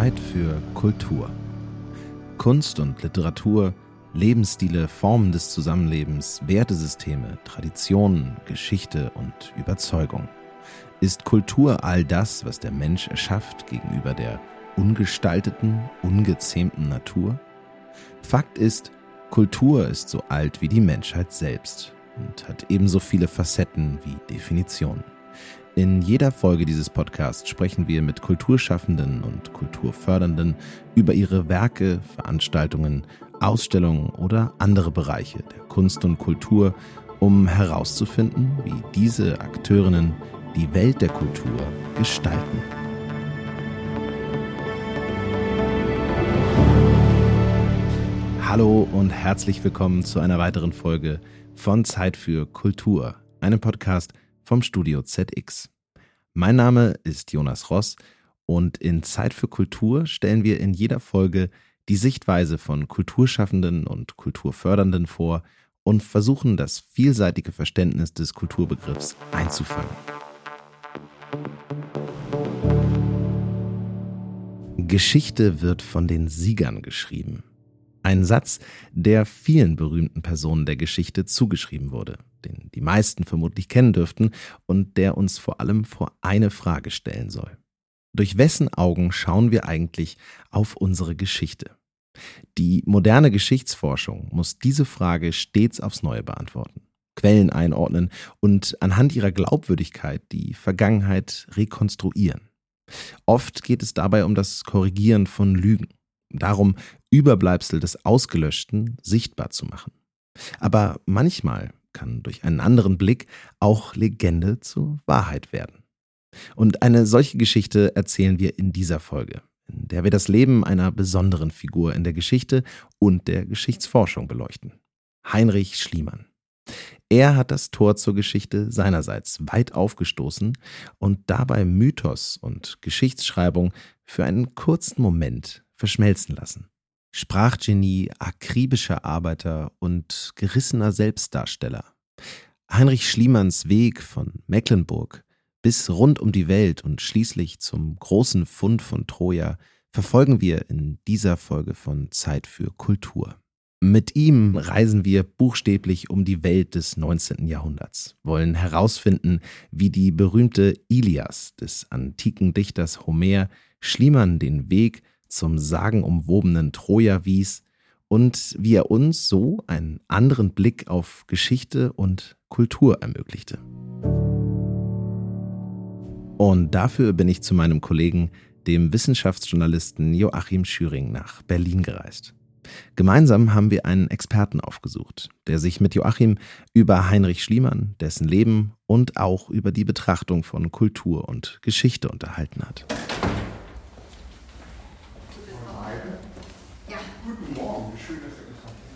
Zeit für Kultur. Kunst und Literatur, Lebensstile, Formen des Zusammenlebens, Wertesysteme, Traditionen, Geschichte und Überzeugung. Ist Kultur all das, was der Mensch erschafft gegenüber der ungestalteten, ungezähmten Natur? Fakt ist, Kultur ist so alt wie die Menschheit selbst und hat ebenso viele Facetten wie Definitionen. In jeder Folge dieses Podcasts sprechen wir mit Kulturschaffenden und Kulturfördernden über ihre Werke, Veranstaltungen, Ausstellungen oder andere Bereiche der Kunst und Kultur, um herauszufinden, wie diese Akteurinnen die Welt der Kultur gestalten. Hallo und herzlich willkommen zu einer weiteren Folge von Zeit für Kultur, einem Podcast vom Studio ZX. Mein Name ist Jonas Ross und in Zeit für Kultur stellen wir in jeder Folge die Sichtweise von Kulturschaffenden und Kulturfördernden vor und versuchen das vielseitige Verständnis des Kulturbegriffs einzufangen. Geschichte wird von den Siegern geschrieben. Ein Satz, der vielen berühmten Personen der Geschichte zugeschrieben wurde den die meisten vermutlich kennen dürften und der uns vor allem vor eine Frage stellen soll. Durch wessen Augen schauen wir eigentlich auf unsere Geschichte? Die moderne Geschichtsforschung muss diese Frage stets aufs Neue beantworten, Quellen einordnen und anhand ihrer Glaubwürdigkeit die Vergangenheit rekonstruieren. Oft geht es dabei um das Korrigieren von Lügen, darum, Überbleibsel des Ausgelöschten sichtbar zu machen. Aber manchmal kann durch einen anderen Blick auch Legende zur Wahrheit werden. Und eine solche Geschichte erzählen wir in dieser Folge, in der wir das Leben einer besonderen Figur in der Geschichte und der Geschichtsforschung beleuchten. Heinrich Schliemann. Er hat das Tor zur Geschichte seinerseits weit aufgestoßen und dabei Mythos und Geschichtsschreibung für einen kurzen Moment verschmelzen lassen. Sprachgenie, akribischer Arbeiter und gerissener Selbstdarsteller. Heinrich Schliemanns Weg von Mecklenburg bis rund um die Welt und schließlich zum großen Fund von Troja verfolgen wir in dieser Folge von Zeit für Kultur. Mit ihm reisen wir buchstäblich um die Welt des 19. Jahrhunderts, wollen herausfinden, wie die berühmte Ilias des antiken Dichters Homer Schliemann den Weg zum sagenumwobenen Troja wies und wie er uns so einen anderen Blick auf Geschichte und Kultur ermöglichte. Und dafür bin ich zu meinem Kollegen, dem Wissenschaftsjournalisten Joachim Schüring, nach Berlin gereist. Gemeinsam haben wir einen Experten aufgesucht, der sich mit Joachim über Heinrich Schliemann, dessen Leben und auch über die Betrachtung von Kultur und Geschichte unterhalten hat.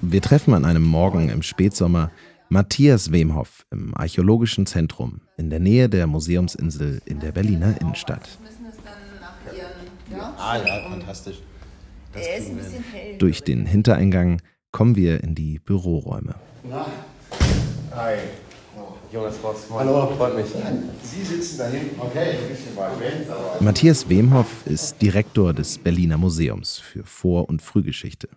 Wir treffen an einem Morgen im Spätsommer Matthias Wemhoff im Archäologischen Zentrum in der Nähe der Museumsinsel in der Berliner Innenstadt. Ah ja, fantastisch. Durch den Hintereingang kommen wir in die Büroräume. Na, hi. Jonas Ross. Hallo. Freut mich. Sie sitzen da hinten. Okay, ein bisschen weit weg. Matthias Wemhoff ist Direktor des Berliner Museums für Vor- und Frühgeschichte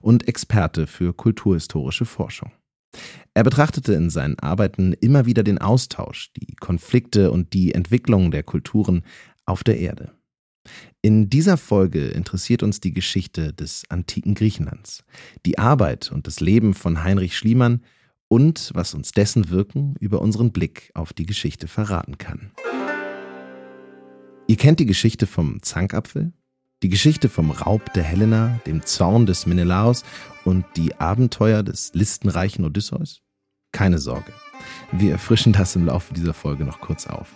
und Experte für kulturhistorische Forschung. Er betrachtete in seinen Arbeiten immer wieder den Austausch, die Konflikte und die Entwicklung der Kulturen auf der Erde. In dieser Folge interessiert uns die Geschichte des antiken Griechenlands, die Arbeit und das Leben von Heinrich Schliemann und was uns dessen Wirken über unseren Blick auf die Geschichte verraten kann. Ihr kennt die Geschichte vom Zankapfel, die Geschichte vom Raub der Helena, dem Zorn des Menelaos und die Abenteuer des listenreichen Odysseus? Keine Sorge, wir erfrischen das im Laufe dieser Folge noch kurz auf.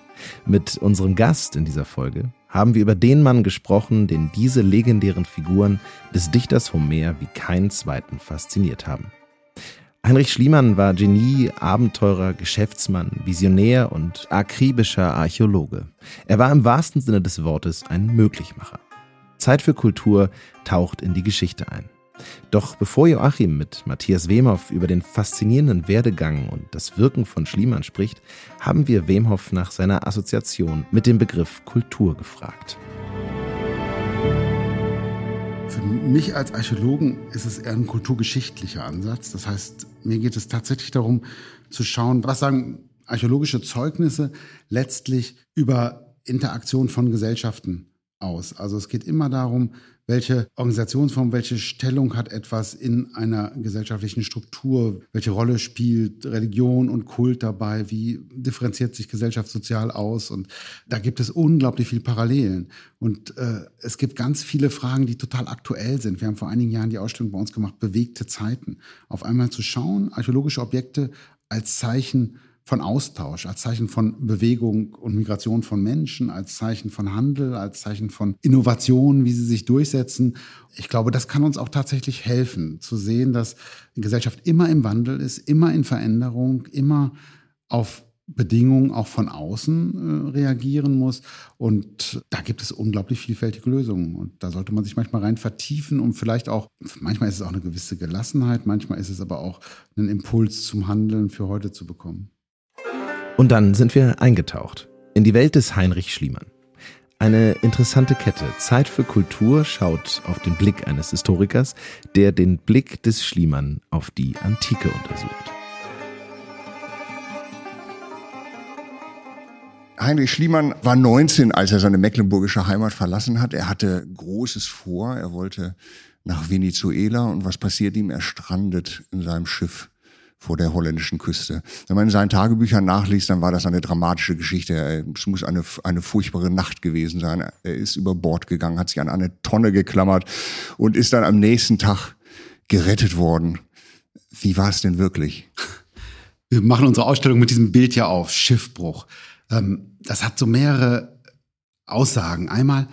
Mit unserem Gast in dieser Folge haben wir über den Mann gesprochen, den diese legendären Figuren des Dichters Homer wie keinen zweiten fasziniert haben. Heinrich Schliemann war Genie, Abenteurer, Geschäftsmann, Visionär und akribischer Archäologe. Er war im wahrsten Sinne des Wortes ein Möglichmacher. Zeit für Kultur taucht in die Geschichte ein. Doch bevor Joachim mit Matthias Wemhoff über den faszinierenden Werdegang und das Wirken von Schliemann spricht, haben wir Wemhoff nach seiner Assoziation mit dem Begriff Kultur gefragt. Für mich als Archäologen ist es eher ein kulturgeschichtlicher Ansatz. Das heißt, mir geht es tatsächlich darum zu schauen, was sagen archäologische Zeugnisse letztlich über Interaktion von Gesellschaften aus. Also es geht immer darum, welche Organisationsform, welche Stellung hat etwas in einer gesellschaftlichen Struktur, welche Rolle spielt Religion und Kult dabei, wie differenziert sich Gesellschaft sozial aus und da gibt es unglaublich viele Parallelen und äh, es gibt ganz viele Fragen, die total aktuell sind. Wir haben vor einigen Jahren die Ausstellung bei uns gemacht, bewegte Zeiten. Auf einmal zu schauen, archäologische Objekte als Zeichen von Austausch, als Zeichen von Bewegung und Migration von Menschen, als Zeichen von Handel, als Zeichen von Innovation, wie sie sich durchsetzen. Ich glaube, das kann uns auch tatsächlich helfen, zu sehen, dass die Gesellschaft immer im Wandel ist, immer in Veränderung, immer auf Bedingungen auch von außen äh, reagieren muss. Und da gibt es unglaublich vielfältige Lösungen. Und da sollte man sich manchmal rein vertiefen, um vielleicht auch, manchmal ist es auch eine gewisse Gelassenheit, manchmal ist es aber auch einen Impuls zum Handeln für heute zu bekommen. Und dann sind wir eingetaucht in die Welt des Heinrich Schliemann. Eine interessante Kette. Zeit für Kultur schaut auf den Blick eines Historikers, der den Blick des Schliemann auf die Antike untersucht. Heinrich Schliemann war 19, als er seine mecklenburgische Heimat verlassen hat. Er hatte Großes vor. Er wollte nach Venezuela. Und was passiert ihm? Er strandet in seinem Schiff vor der holländischen Küste. Wenn man in seinen Tagebüchern nachliest, dann war das eine dramatische Geschichte. Es muss eine, eine furchtbare Nacht gewesen sein. Er ist über Bord gegangen, hat sich an eine Tonne geklammert und ist dann am nächsten Tag gerettet worden. Wie war es denn wirklich? Wir machen unsere Ausstellung mit diesem Bild ja auf, Schiffbruch. Ähm, das hat so mehrere Aussagen. Einmal,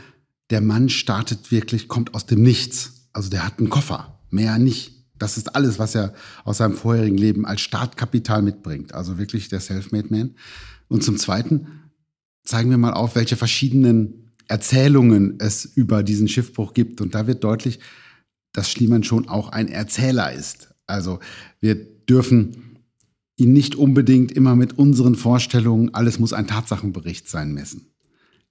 der Mann startet wirklich, kommt aus dem Nichts. Also der hat einen Koffer, mehr nicht. Das ist alles, was er aus seinem vorherigen Leben als Startkapital mitbringt. Also wirklich der Selfmade Man. Und zum Zweiten zeigen wir mal auf, welche verschiedenen Erzählungen es über diesen Schiffbruch gibt. Und da wird deutlich, dass Schliemann schon auch ein Erzähler ist. Also wir dürfen ihn nicht unbedingt immer mit unseren Vorstellungen, alles muss ein Tatsachenbericht sein, messen.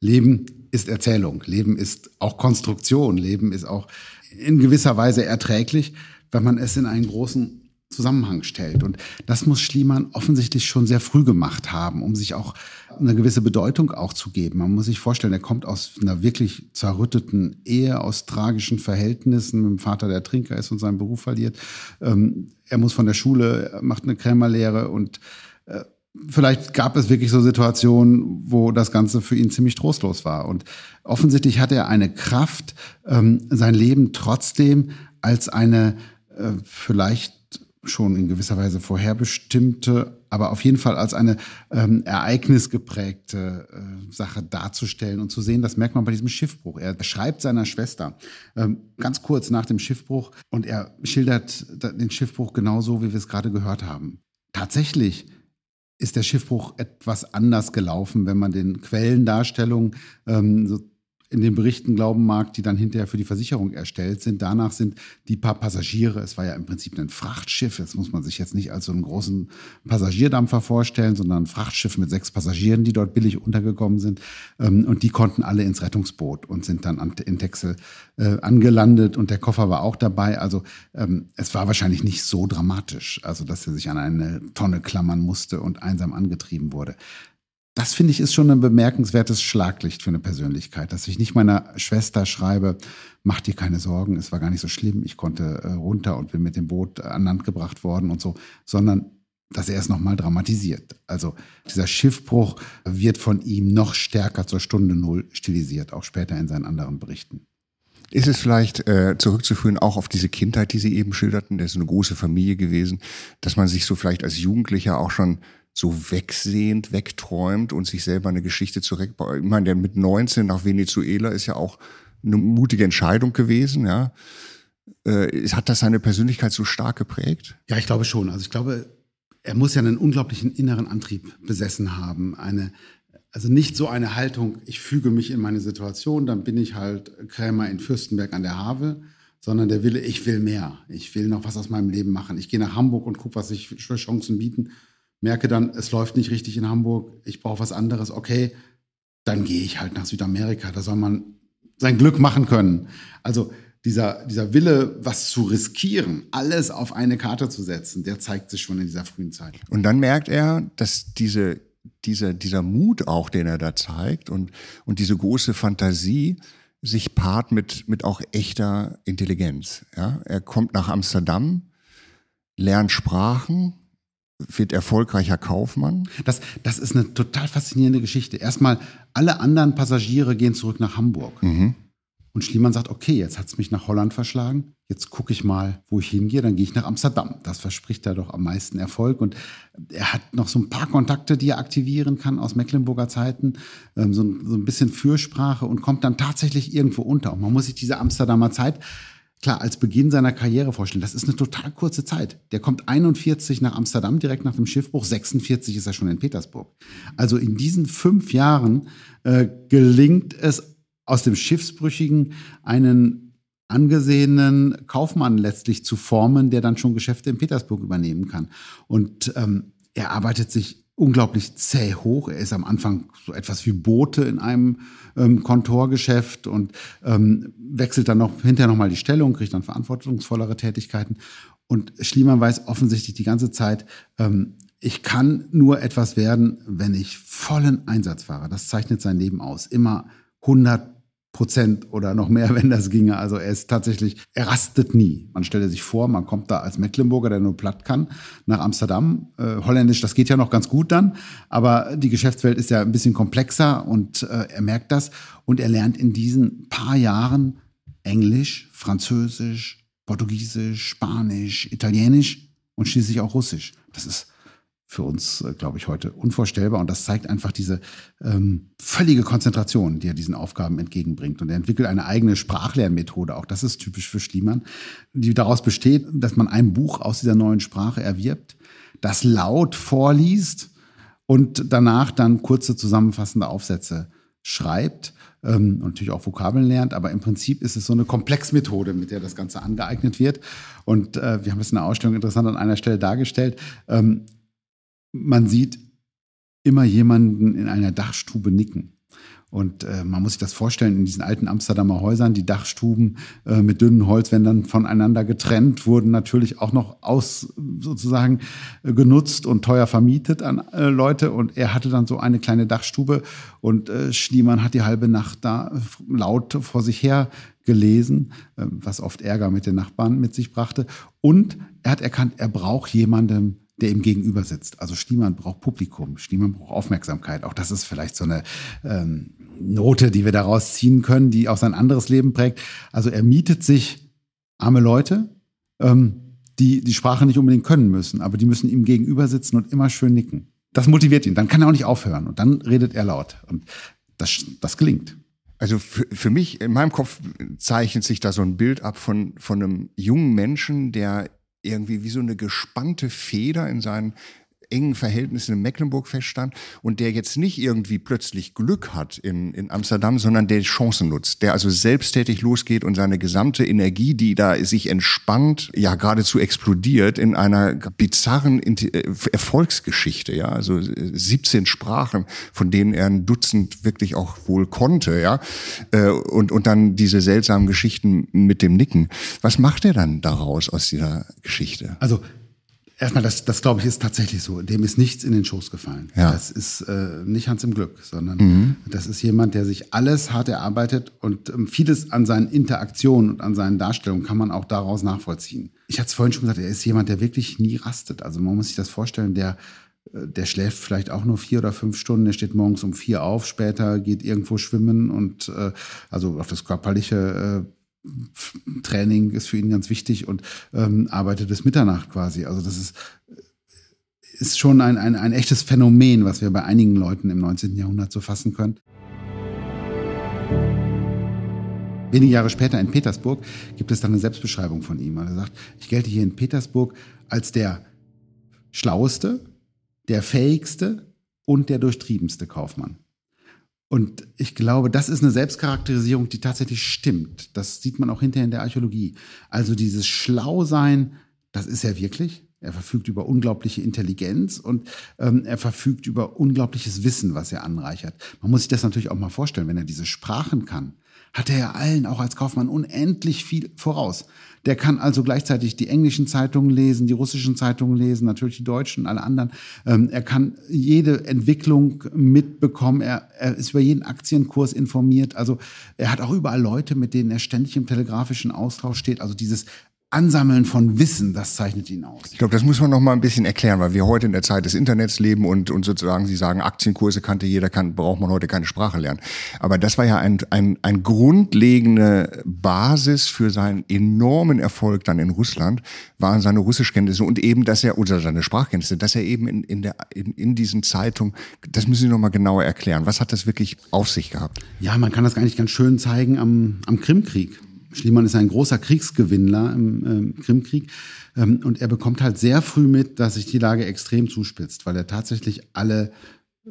Leben ist Erzählung, Leben ist auch Konstruktion, Leben ist auch in gewisser Weise erträglich wenn man es in einen großen Zusammenhang stellt. Und das muss Schliemann offensichtlich schon sehr früh gemacht haben, um sich auch eine gewisse Bedeutung auch zu geben. Man muss sich vorstellen, er kommt aus einer wirklich zerrütteten Ehe, aus tragischen Verhältnissen mit dem Vater, der Trinker ist und seinen Beruf verliert. Ähm, er muss von der Schule, macht eine Krämerlehre und äh, vielleicht gab es wirklich so Situationen, wo das Ganze für ihn ziemlich trostlos war. Und offensichtlich hat er eine Kraft, ähm, sein Leben trotzdem als eine äh, vielleicht schon in gewisser Weise vorherbestimmte, aber auf jeden Fall als eine ähm, ereignisgeprägte äh, Sache darzustellen und zu sehen, das merkt man bei diesem Schiffbruch. Er schreibt seiner Schwester ähm, ganz kurz nach dem Schiffbruch und er schildert den Schiffbruch genauso, wie wir es gerade gehört haben. Tatsächlich ist der Schiffbruch etwas anders gelaufen, wenn man den Quellendarstellungen ähm, so in den Berichten glauben mag, die dann hinterher für die Versicherung erstellt sind. Danach sind die paar Passagiere, es war ja im Prinzip ein Frachtschiff, das muss man sich jetzt nicht als so einen großen Passagierdampfer vorstellen, sondern ein Frachtschiff mit sechs Passagieren, die dort billig untergekommen sind. Ähm, und die konnten alle ins Rettungsboot und sind dann in Texel äh, angelandet und der Koffer war auch dabei. Also ähm, es war wahrscheinlich nicht so dramatisch, also dass er sich an eine Tonne klammern musste und einsam angetrieben wurde. Das finde ich ist schon ein bemerkenswertes Schlaglicht für eine Persönlichkeit, dass ich nicht meiner Schwester schreibe, mach dir keine Sorgen, es war gar nicht so schlimm, ich konnte äh, runter und bin mit dem Boot an Land gebracht worden und so, sondern dass er es nochmal dramatisiert. Also dieser Schiffbruch wird von ihm noch stärker zur Stunde Null stilisiert, auch später in seinen anderen Berichten. Ist es vielleicht äh, zurückzuführen auch auf diese Kindheit, die Sie eben schilderten, der ist eine große Familie gewesen, dass man sich so vielleicht als Jugendlicher auch schon so wegsehend, wegträumt und sich selber eine Geschichte zurechtbaut. Ich meine, der mit 19 nach Venezuela ist ja auch eine mutige Entscheidung gewesen, ja. Äh, hat das seine Persönlichkeit so stark geprägt? Ja, ich glaube schon. Also ich glaube, er muss ja einen unglaublichen inneren Antrieb besessen haben. Eine, also nicht so eine Haltung, ich füge mich in meine Situation, dann bin ich halt Krämer in Fürstenberg an der Havel, sondern der Wille, ich will mehr. Ich will noch was aus meinem Leben machen. Ich gehe nach Hamburg und gucke, was sich für Chancen bieten. Merke dann, es läuft nicht richtig in Hamburg, ich brauche was anderes. Okay, dann gehe ich halt nach Südamerika. Da soll man sein Glück machen können. Also dieser, dieser Wille, was zu riskieren, alles auf eine Karte zu setzen, der zeigt sich schon in dieser frühen Zeit. Und dann merkt er, dass diese, dieser, dieser Mut auch, den er da zeigt und, und diese große Fantasie sich paart mit, mit auch echter Intelligenz. Ja? Er kommt nach Amsterdam, lernt Sprachen, wird erfolgreicher Kaufmann. Das, das ist eine total faszinierende Geschichte. Erstmal, alle anderen Passagiere gehen zurück nach Hamburg. Mhm. Und Schliemann sagt, okay, jetzt hat es mich nach Holland verschlagen. Jetzt gucke ich mal, wo ich hingehe. Dann gehe ich nach Amsterdam. Das verspricht er doch am meisten Erfolg. Und er hat noch so ein paar Kontakte, die er aktivieren kann aus Mecklenburger Zeiten. Ähm, so, so ein bisschen Fürsprache und kommt dann tatsächlich irgendwo unter. Und man muss sich diese Amsterdamer Zeit klar, als Beginn seiner Karriere vorstellen. Das ist eine total kurze Zeit. Der kommt 41 nach Amsterdam, direkt nach dem Schiffbruch. 46 ist er schon in Petersburg. Also in diesen fünf Jahren äh, gelingt es aus dem Schiffsbrüchigen einen angesehenen Kaufmann letztlich zu formen, der dann schon Geschäfte in Petersburg übernehmen kann. Und ähm, er arbeitet sich unglaublich zäh hoch. Er ist am Anfang so etwas wie Bote in einem ähm, Kontorgeschäft und ähm, wechselt dann noch hinterher nochmal die Stellung, kriegt dann verantwortungsvollere Tätigkeiten. Und Schliemann weiß offensichtlich die ganze Zeit, ähm, ich kann nur etwas werden, wenn ich vollen Einsatz fahre. Das zeichnet sein Leben aus. Immer 100 Prozent oder noch mehr, wenn das ginge. Also er ist tatsächlich, er rastet nie. Man stelle sich vor, man kommt da als Mecklenburger, der nur platt kann, nach Amsterdam. Äh, Holländisch, das geht ja noch ganz gut dann, aber die Geschäftswelt ist ja ein bisschen komplexer und äh, er merkt das und er lernt in diesen paar Jahren Englisch, Französisch, Portugiesisch, Spanisch, Italienisch und schließlich auch Russisch. Das ist für uns, äh, glaube ich, heute unvorstellbar. Und das zeigt einfach diese ähm, völlige Konzentration, die er diesen Aufgaben entgegenbringt. Und er entwickelt eine eigene Sprachlernmethode, auch das ist typisch für Schliemann, die daraus besteht, dass man ein Buch aus dieser neuen Sprache erwirbt, das laut vorliest und danach dann kurze zusammenfassende Aufsätze schreibt ähm, und natürlich auch Vokabeln lernt, aber im Prinzip ist es so eine Komplexmethode, mit der das Ganze angeeignet wird. Und äh, wir haben es in der Ausstellung interessant an einer Stelle dargestellt. Ähm, man sieht immer jemanden in einer Dachstube nicken. Und äh, man muss sich das vorstellen, in diesen alten Amsterdamer Häusern, die Dachstuben äh, mit dünnen Holzwändern voneinander getrennt, wurden natürlich auch noch aus sozusagen äh, genutzt und teuer vermietet an äh, Leute. Und er hatte dann so eine kleine Dachstube und äh, Schliemann hat die halbe Nacht da laut vor sich her gelesen, äh, was oft Ärger mit den Nachbarn mit sich brachte. Und er hat erkannt, er braucht jemanden, der ihm gegenüber sitzt. Also Schliemann braucht Publikum, Schliemann braucht Aufmerksamkeit. Auch das ist vielleicht so eine ähm, Note, die wir daraus ziehen können, die auch sein anderes Leben prägt. Also er mietet sich arme Leute, ähm, die die Sprache nicht unbedingt können müssen, aber die müssen ihm gegenüber sitzen und immer schön nicken. Das motiviert ihn. Dann kann er auch nicht aufhören und dann redet er laut. Und das, das gelingt. Also für, für mich, in meinem Kopf zeichnet sich da so ein Bild ab von, von einem jungen Menschen, der irgendwie wie so eine gespannte Feder in seinen engen Verhältnissen in Mecklenburg feststand und der jetzt nicht irgendwie plötzlich Glück hat in, in Amsterdam, sondern der Chancen nutzt, der also selbsttätig losgeht und seine gesamte Energie, die da sich entspannt, ja geradezu explodiert in einer bizarren äh, Erfolgsgeschichte, ja, also 17 Sprachen, von denen er ein Dutzend wirklich auch wohl konnte, ja, äh, und, und dann diese seltsamen Geschichten mit dem Nicken. Was macht er dann daraus aus dieser Geschichte? Also Erstmal, das, das glaube ich, ist tatsächlich so. Dem ist nichts in den Schoß gefallen. Ja. Das ist äh, nicht Hans im Glück, sondern mhm. das ist jemand, der sich alles hart erarbeitet und ähm, vieles an seinen Interaktionen und an seinen Darstellungen kann man auch daraus nachvollziehen. Ich hatte es vorhin schon gesagt, er ist jemand, der wirklich nie rastet. Also man muss sich das vorstellen, der äh, der schläft vielleicht auch nur vier oder fünf Stunden, der steht morgens um vier auf, später geht irgendwo schwimmen und äh, also auf das körperliche äh, Training ist für ihn ganz wichtig und ähm, arbeitet bis Mitternacht quasi. Also das ist, ist schon ein, ein, ein echtes Phänomen, was wir bei einigen Leuten im 19. Jahrhundert so fassen können. Wenige Jahre später in Petersburg gibt es dann eine Selbstbeschreibung von ihm. Er sagt, ich gelte hier in Petersburg als der schlaueste, der fähigste und der durchtriebenste Kaufmann. Und ich glaube, das ist eine Selbstcharakterisierung, die tatsächlich stimmt. Das sieht man auch hinterher in der Archäologie. Also dieses Schlausein, das ist er wirklich. Er verfügt über unglaubliche Intelligenz und ähm, er verfügt über unglaubliches Wissen, was er anreichert. Man muss sich das natürlich auch mal vorstellen, wenn er diese Sprachen kann, hat er ja allen, auch als Kaufmann, unendlich viel voraus. Der kann also gleichzeitig die englischen Zeitungen lesen, die russischen Zeitungen lesen, natürlich die deutschen, alle anderen. Ähm, er kann jede Entwicklung mitbekommen. Er, er ist über jeden Aktienkurs informiert. Also er hat auch überall Leute, mit denen er ständig im telegrafischen Austausch steht. Also dieses Ansammeln von Wissen, das zeichnet ihn aus. Ich glaube, das muss man noch mal ein bisschen erklären, weil wir heute in der Zeit des Internets leben und, und sozusagen, Sie sagen, Aktienkurse kannte jeder, kann, braucht man heute keine Sprache lernen. Aber das war ja ein, ein, ein grundlegende Basis für seinen enormen Erfolg dann in Russland, waren seine Russischkenntnisse und eben, dass er, oder seine Sprachkenntnisse, dass er eben in, in, der, in, in diesen Zeitungen, das müssen Sie noch mal genauer erklären. Was hat das wirklich auf sich gehabt? Ja, man kann das gar nicht ganz schön zeigen am, am Krimkrieg. Schliemann ist ein großer Kriegsgewinnler im ähm, Krimkrieg. Ähm, und er bekommt halt sehr früh mit, dass sich die Lage extrem zuspitzt, weil er tatsächlich alle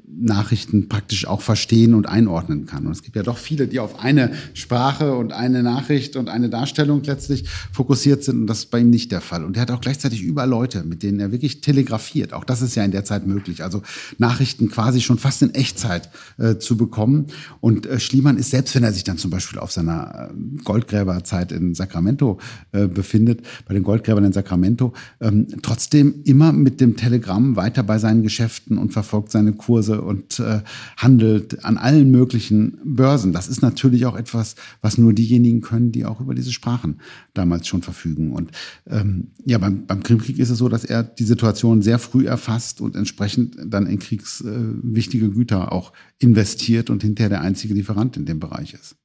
Nachrichten praktisch auch verstehen und einordnen kann. Und es gibt ja doch viele, die auf eine Sprache und eine Nachricht und eine Darstellung letztlich fokussiert sind. Und das ist bei ihm nicht der Fall. Und er hat auch gleichzeitig über Leute, mit denen er wirklich telegrafiert. Auch das ist ja in der Zeit möglich. Also Nachrichten quasi schon fast in Echtzeit äh, zu bekommen. Und äh, Schliemann ist, selbst wenn er sich dann zum Beispiel auf seiner äh, Goldgräberzeit in Sacramento äh, befindet, bei den Goldgräbern in Sacramento, ähm, trotzdem immer mit dem Telegramm weiter bei seinen Geschäften und verfolgt seine Kurse Börse und äh, handelt an allen möglichen Börsen. Das ist natürlich auch etwas, was nur diejenigen können, die auch über diese Sprachen damals schon verfügen. Und ähm, ja, beim, beim Krimkrieg ist es so, dass er die Situation sehr früh erfasst und entsprechend dann in kriegswichtige äh, Güter auch investiert und hinterher der einzige Lieferant in dem Bereich ist.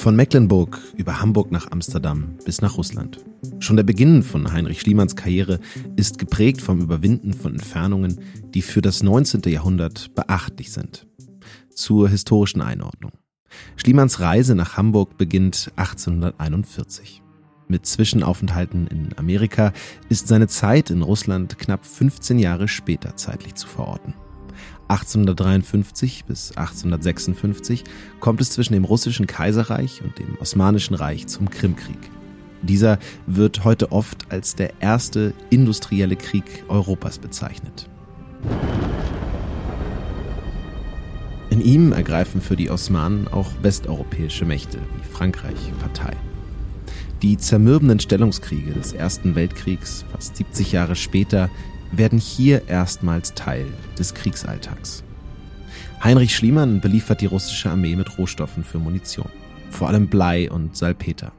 Von Mecklenburg über Hamburg nach Amsterdam bis nach Russland. Schon der Beginn von Heinrich Schliemanns Karriere ist geprägt vom Überwinden von Entfernungen, die für das 19. Jahrhundert beachtlich sind. Zur historischen Einordnung. Schliemanns Reise nach Hamburg beginnt 1841. Mit Zwischenaufenthalten in Amerika ist seine Zeit in Russland knapp 15 Jahre später zeitlich zu verorten. 1853 bis 1856 kommt es zwischen dem russischen Kaiserreich und dem Osmanischen Reich zum Krimkrieg. Dieser wird heute oft als der erste industrielle Krieg Europas bezeichnet. In ihm ergreifen für die Osmanen auch westeuropäische Mächte wie Frankreich Partei. Die zermürbenden Stellungskriege des Ersten Weltkriegs, fast 70 Jahre später, werden hier erstmals Teil des Kriegsalltags. Heinrich Schliemann beliefert die russische Armee mit Rohstoffen für Munition, vor allem Blei und Salpeter.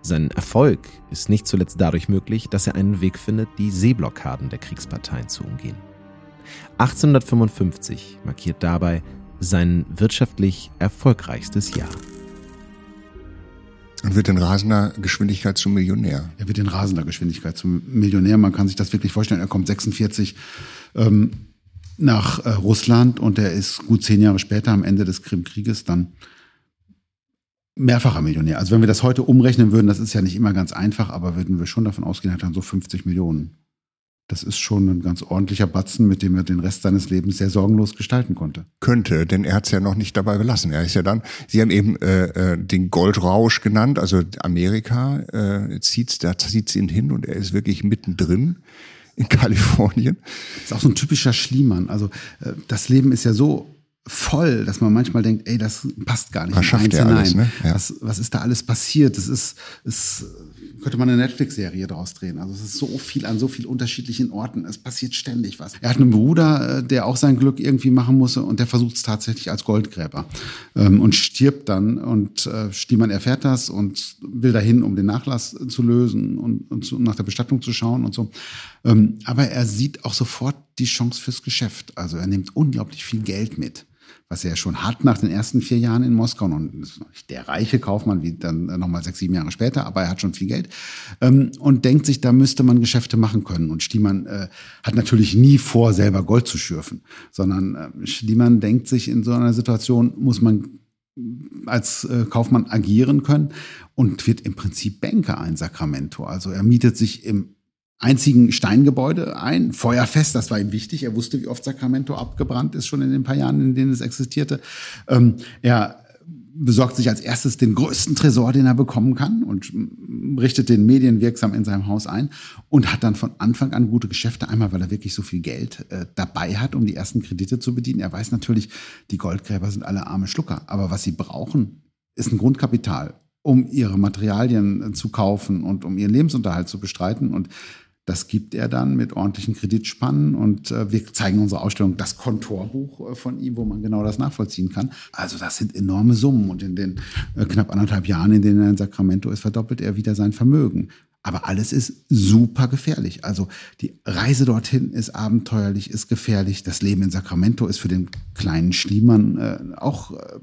Sein Erfolg ist nicht zuletzt dadurch möglich, dass er einen Weg findet, die Seeblockaden der Kriegsparteien zu umgehen. 1855 markiert dabei sein wirtschaftlich erfolgreichstes Jahr. Und wird in rasender Geschwindigkeit zum Millionär. Er wird in rasender Geschwindigkeit zum Millionär. Man kann sich das wirklich vorstellen. Er kommt 46 ähm, nach äh, Russland und er ist gut zehn Jahre später am Ende des Krimkrieges dann mehrfacher Millionär. Also wenn wir das heute umrechnen würden, das ist ja nicht immer ganz einfach, aber würden wir schon davon ausgehen, hat er so 50 Millionen das ist schon ein ganz ordentlicher Batzen, mit dem er den Rest seines Lebens sehr sorgenlos gestalten konnte. Könnte, denn er hat es ja noch nicht dabei belassen. Er ist ja dann, Sie haben eben äh, äh, den Goldrausch genannt, also Amerika äh, zieht's, da zieht's ihn hin und er ist wirklich mittendrin in Kalifornien. Das ist auch so ein typischer Schliemann. Also äh, das Leben ist ja so voll, dass man manchmal denkt, ey, das passt gar nicht was schafft alles, ne? ja. was, was ist da alles passiert? Das ist, ist könnte man eine Netflix-Serie draus drehen. Also es ist so viel an so vielen unterschiedlichen Orten. Es passiert ständig was. Er hat einen Bruder, äh, der auch sein Glück irgendwie machen muss und der versucht es tatsächlich als Goldgräber ähm, und stirbt dann und äh, Stiemann erfährt das und will dahin, um den Nachlass zu lösen und, und zu, nach der Bestattung zu schauen und so. Ähm, aber er sieht auch sofort die Chance fürs Geschäft. Also er nimmt unglaublich viel Geld mit was er schon hat nach den ersten vier Jahren in Moskau. Und der reiche Kaufmann wie dann nochmal sechs, sieben Jahre später, aber er hat schon viel Geld. Ähm, und denkt sich, da müsste man Geschäfte machen können. Und Stiemann äh, hat natürlich nie vor, selber Gold zu schürfen, sondern äh, Stiemann denkt sich, in so einer Situation muss man als äh, Kaufmann agieren können und wird im Prinzip Banker in Sacramento. Also er mietet sich im einzigen Steingebäude ein, feuerfest, das war ihm wichtig. Er wusste, wie oft Sacramento abgebrannt ist, schon in den paar Jahren, in denen es existierte. Ähm, er besorgt sich als erstes den größten Tresor, den er bekommen kann und richtet den medienwirksam in seinem Haus ein und hat dann von Anfang an gute Geschäfte. Einmal, weil er wirklich so viel Geld äh, dabei hat, um die ersten Kredite zu bedienen. Er weiß natürlich, die Goldgräber sind alle arme Schlucker. Aber was sie brauchen, ist ein Grundkapital, um ihre Materialien äh, zu kaufen und um ihren Lebensunterhalt zu bestreiten. Und das gibt er dann mit ordentlichen Kreditspannen und äh, wir zeigen unsere Ausstellung das Kontorbuch äh, von ihm, wo man genau das nachvollziehen kann. Also das sind enorme Summen und in den äh, knapp anderthalb Jahren, in denen er in Sacramento ist, verdoppelt er wieder sein Vermögen. Aber alles ist super gefährlich. Also die Reise dorthin ist abenteuerlich, ist gefährlich. Das Leben in Sacramento ist für den kleinen Schliemann äh, auch äh,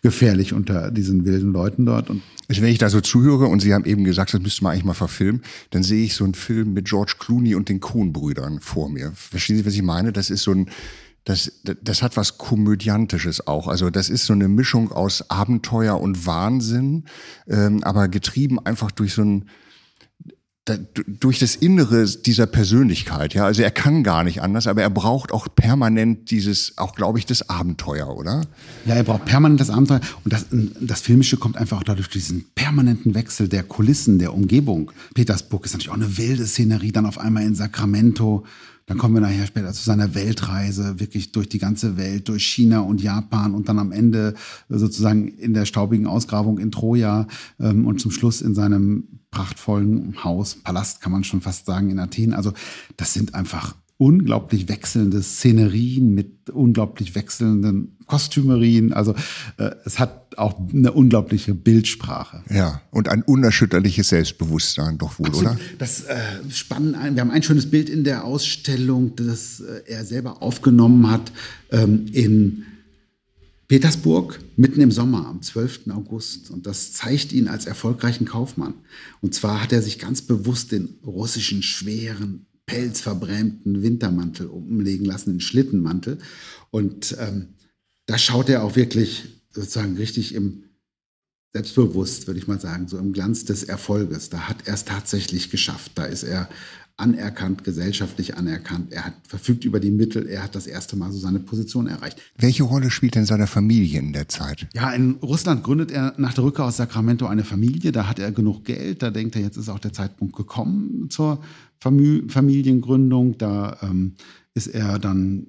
gefährlich unter diesen wilden Leuten dort. Und also wenn ich da so zuhöre und Sie haben eben gesagt, das müsste man eigentlich mal verfilmen, dann sehe ich so einen Film mit George Clooney und den Coen-Brüdern vor mir. Verstehen Sie, was ich meine? Das ist so ein, das, das hat was Komödiantisches auch. Also das ist so eine Mischung aus Abenteuer und Wahnsinn, ähm, aber getrieben einfach durch so ein da, durch das Innere dieser Persönlichkeit, ja. Also er kann gar nicht anders, aber er braucht auch permanent dieses, auch glaube ich, das Abenteuer, oder? Ja, er braucht permanent das Abenteuer. Und das, das Filmische kommt einfach auch dadurch diesen permanenten Wechsel der Kulissen, der Umgebung. Petersburg ist natürlich auch eine wilde Szenerie, dann auf einmal in Sacramento. Dann kommen wir nachher später zu seiner Weltreise, wirklich durch die ganze Welt, durch China und Japan und dann am Ende sozusagen in der staubigen Ausgrabung in Troja ähm, und zum Schluss in seinem prachtvollen Haus, Palast kann man schon fast sagen, in Athen. Also das sind einfach unglaublich wechselnde Szenerien mit unglaublich wechselnden Kostümerien. Also äh, es hat auch eine unglaubliche Bildsprache. Ja, und ein unerschütterliches Selbstbewusstsein doch wohl, Absolut. oder? Das äh, spannen ein, wir haben ein schönes Bild in der Ausstellung, das äh, er selber aufgenommen hat ähm, in Petersburg mitten im Sommer, am 12. August. Und das zeigt ihn als erfolgreichen Kaufmann. Und zwar hat er sich ganz bewusst den russischen schweren, pelzverbrämten Wintermantel umlegen lassen, den Schlittenmantel. Und ähm, da schaut er auch wirklich sozusagen richtig im selbstbewusst, würde ich mal sagen, so im Glanz des Erfolges. Da hat er es tatsächlich geschafft. Da ist er anerkannt, gesellschaftlich anerkannt. Er hat verfügt über die Mittel. Er hat das erste Mal so seine Position erreicht. Welche Rolle spielt denn seine Familie in der Zeit? Ja, in Russland gründet er nach der Rückkehr aus Sacramento eine Familie. Da hat er genug Geld. Da denkt er, jetzt ist auch der Zeitpunkt gekommen zur Familiengründung. Da ähm, ist er dann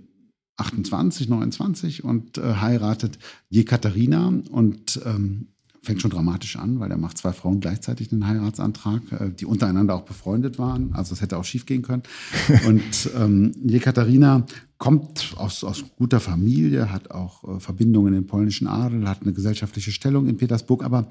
28, 29 und äh, heiratet Jekaterina und ähm, fängt schon dramatisch an, weil er macht zwei Frauen gleichzeitig einen Heiratsantrag, äh, die untereinander auch befreundet waren. Also es hätte auch schief gehen können. Und ähm, Jekaterina kommt aus, aus guter Familie, hat auch äh, Verbindungen in den polnischen Adel, hat eine gesellschaftliche Stellung in Petersburg, aber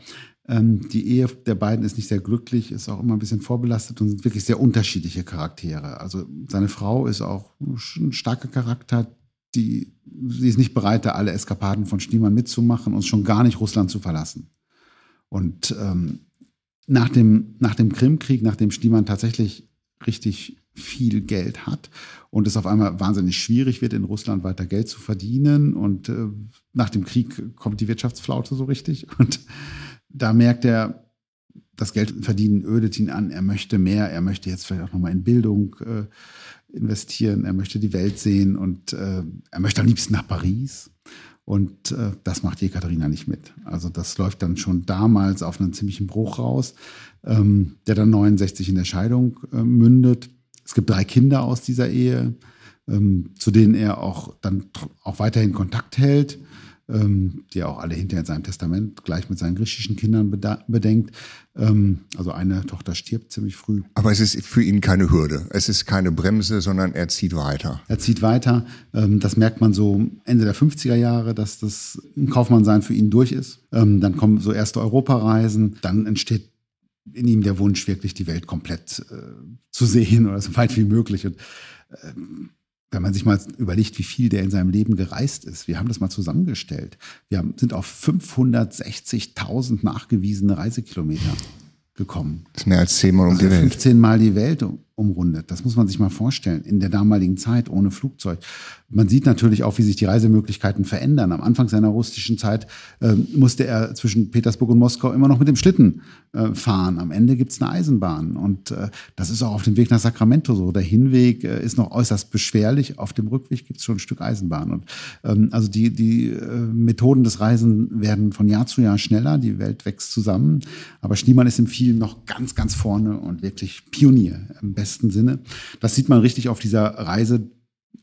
ähm, die Ehe der beiden ist nicht sehr glücklich, ist auch immer ein bisschen vorbelastet und sind wirklich sehr unterschiedliche Charaktere. Also seine Frau ist auch ein starker Charakter, die, sie ist nicht bereit, da alle Eskapaden von Schliemann mitzumachen und schon gar nicht Russland zu verlassen. Und ähm, nach dem, nach dem Krimkrieg, nachdem Stiemann tatsächlich richtig viel Geld hat und es auf einmal wahnsinnig schwierig wird, in Russland weiter Geld zu verdienen. Und äh, nach dem Krieg kommt die Wirtschaftsflaute so richtig. Und da merkt er, das Geld verdienen ödet ihn an. Er möchte mehr. Er möchte jetzt vielleicht auch nochmal in Bildung äh, investieren. Er möchte die Welt sehen und äh, er möchte am liebsten nach Paris. Und äh, das macht Jekaterina nicht mit. Also das läuft dann schon damals auf einen ziemlichen Bruch raus, ähm, der dann 69 in der Scheidung äh, mündet. Es gibt drei Kinder aus dieser Ehe, ähm, zu denen er auch dann auch weiterhin Kontakt hält ähm, die er auch alle hinter in seinem Testament gleich mit seinen griechischen Kindern bedenkt. Ähm, also eine Tochter stirbt ziemlich früh. Aber es ist für ihn keine Hürde. Es ist keine Bremse, sondern er zieht weiter. Er zieht weiter. Ähm, das merkt man so Ende der 50er Jahre, dass das Kaufmannsein für ihn durch ist. Ähm, dann kommen so erste Europareisen. Dann entsteht in ihm der Wunsch, wirklich die Welt komplett äh, zu sehen oder so weit wie möglich. Und, äh, wenn man sich mal überlegt, wie viel der in seinem Leben gereist ist. Wir haben das mal zusammengestellt. Wir haben, sind auf 560.000 nachgewiesene Reisekilometer gekommen. Das ist mehr als zehnmal um Also die Welt. 15 Mal die Welt umrundet. Das muss man sich mal vorstellen. In der damaligen Zeit ohne Flugzeug. Man sieht natürlich auch, wie sich die Reisemöglichkeiten verändern. Am Anfang seiner russischen Zeit ähm, musste er zwischen Petersburg und Moskau immer noch mit dem Schlitten äh, fahren. Am Ende gibt's eine Eisenbahn. Und äh, das ist auch auf dem Weg nach Sacramento so. Der Hinweg äh, ist noch äußerst beschwerlich. Auf dem Rückweg gibt's schon ein Stück Eisenbahn. Und ähm, also die, die äh, Methoden des Reisen werden von Jahr zu Jahr schneller. Die Welt wächst zusammen. Aber Schneemann ist im vielen noch ganz, ganz vorne und wirklich Pionier im besten Sinne. Das sieht man richtig auf dieser Reise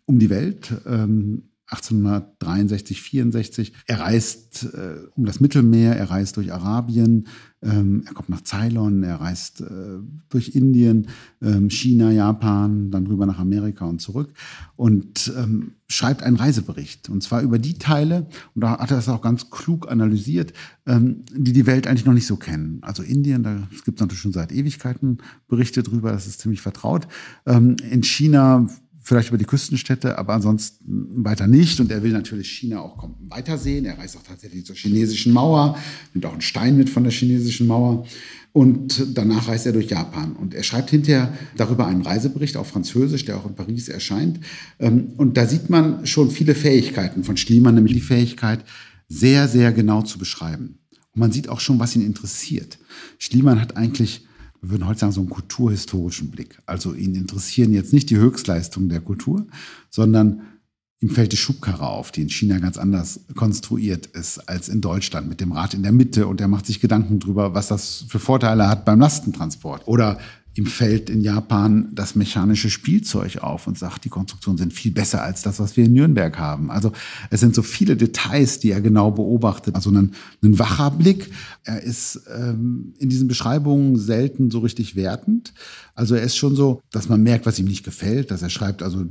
um die Welt. Ähm, 1863, 64. Er reist äh, um das Mittelmeer, er reist durch Arabien, ähm, er kommt nach Ceylon, er reist äh, durch Indien, ähm, China, Japan, dann rüber nach Amerika und zurück und ähm, schreibt einen Reisebericht. Und zwar über die Teile, und da hat er das auch ganz klug analysiert, ähm, die die Welt eigentlich noch nicht so kennen. Also Indien, da gibt es natürlich schon seit Ewigkeiten Berichte drüber, das ist ziemlich vertraut. Ähm, in China vielleicht über die Küstenstädte, aber ansonsten weiter nicht. Und er will natürlich China auch weitersehen. Er reist auch tatsächlich zur chinesischen Mauer, nimmt auch einen Stein mit von der chinesischen Mauer. Und danach reist er durch Japan. Und er schreibt hinterher darüber einen Reisebericht auf Französisch, der auch in Paris erscheint. Ähm, Und da sieht man schon viele Fähigkeiten von Schliemann, nämlich die Fähigkeit, sehr, sehr genau zu beschreiben. Und man sieht auch schon, was ihn interessiert. Schliemann hat eigentlich wir würden heute sagen, so einen kulturhistorischen Blick. Also ihn interessieren jetzt nicht die Höchstleistungen der Kultur, sondern ihm fällt die Schubkarre auf, die in China ganz anders konstruiert ist als in Deutschland mit dem Rad in der Mitte und er macht sich Gedanken drüber, was das für Vorteile hat beim Lastentransport. Oder ihm fällt in Japan das mechanische Spielzeug auf und sagt, die Konstruktionen sind viel besser als das, was wir in Nürnberg haben. Also es sind so viele Details, die er genau beobachtet. Also ein, ein wacher Blick. Er ist ähm, in diesen Beschreibungen selten so richtig wertend. Also er ist schon so, dass man merkt, was ihm nicht gefällt, dass er schreibt, also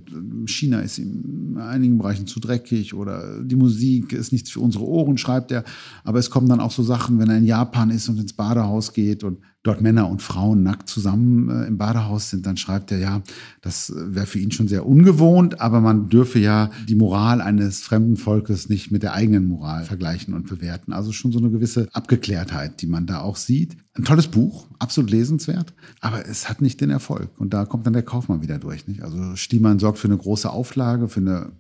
China ist ihm in einigen Bereichen zu dreckig oder die Musik ist nichts für unsere Ohren, schreibt er. Aber es kommen dann auch so Sachen, wenn er in Japan ist und ins Badehaus geht und dort Männer und Frauen nackt zusammen äh, im Badehaus sind, dann schreibt er ja, das wäre für ihn schon sehr ungewohnt, aber man dürfe ja die Moral eines fremden Volkes nicht mit der eigenen Moral vergleichen und bewerten. Also schon so eine gewisse Abgeklärtheit, die man da auch sieht. Ein tolles Buch, absolut lesenswert, aber es hat nicht den Erfolg. Und da kommt dann der Kaufmann wieder durch. Nicht? Also Stiemann sorgt für eine große Auflage, für eine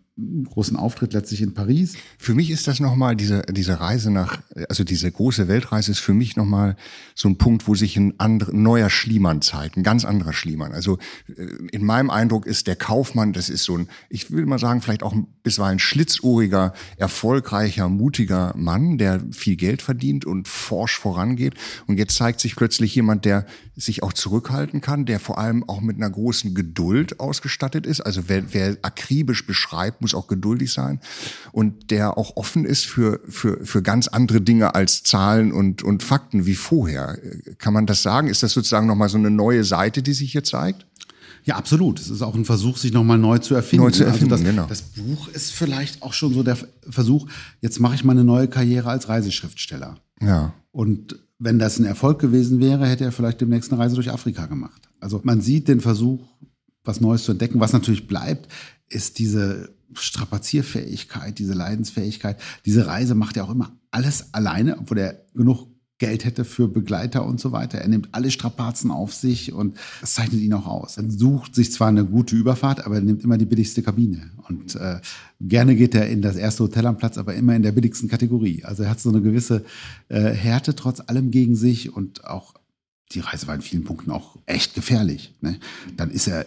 großen Auftritt letztlich in Paris. Für mich ist das nochmal, diese, diese Reise nach, also diese große Weltreise ist für mich nochmal so ein Punkt, wo sich ein anderer, neuer Schliemann zeigt, ein ganz anderer Schliemann. Also äh, in meinem Eindruck ist der Kaufmann, das ist so ein, ich will mal sagen, vielleicht auch bisweilen schlitzohriger, erfolgreicher, mutiger Mann, der viel Geld verdient und forsch vorangeht. Und jetzt zeigt sich plötzlich jemand, der sich auch zurückhalten kann, der vor allem auch mit einer großen Geduld ausgestattet ist. Also wer, wer akribisch beschreibt, muss auch geduldig sein und der auch offen ist für, für, für ganz andere Dinge als Zahlen und, und Fakten wie vorher. Kann man das sagen? Ist das sozusagen nochmal so eine neue Seite, die sich hier zeigt? Ja, absolut. Es ist auch ein Versuch, sich nochmal neu zu erfinden. Neu zu erfinden, also das, genau. das Buch ist vielleicht auch schon so der Versuch, jetzt mache ich mal eine neue Karriere als Reiseschriftsteller. Ja. Und wenn das ein Erfolg gewesen wäre, hätte er vielleicht demnächst eine Reise durch Afrika gemacht. Also man sieht den Versuch, was Neues zu entdecken. Was natürlich bleibt, ist diese Strapazierfähigkeit, diese Leidensfähigkeit. Diese Reise macht er auch immer alles alleine, obwohl er genug Geld hätte für Begleiter und so weiter. Er nimmt alle Strapazen auf sich und das zeichnet ihn auch aus. Er sucht sich zwar eine gute Überfahrt, aber er nimmt immer die billigste Kabine. Und äh, gerne geht er in das erste Hotel am Platz, aber immer in der billigsten Kategorie. Also er hat so eine gewisse äh, Härte trotz allem gegen sich und auch die Reise war in vielen Punkten auch echt gefährlich. Ne? Dann ist er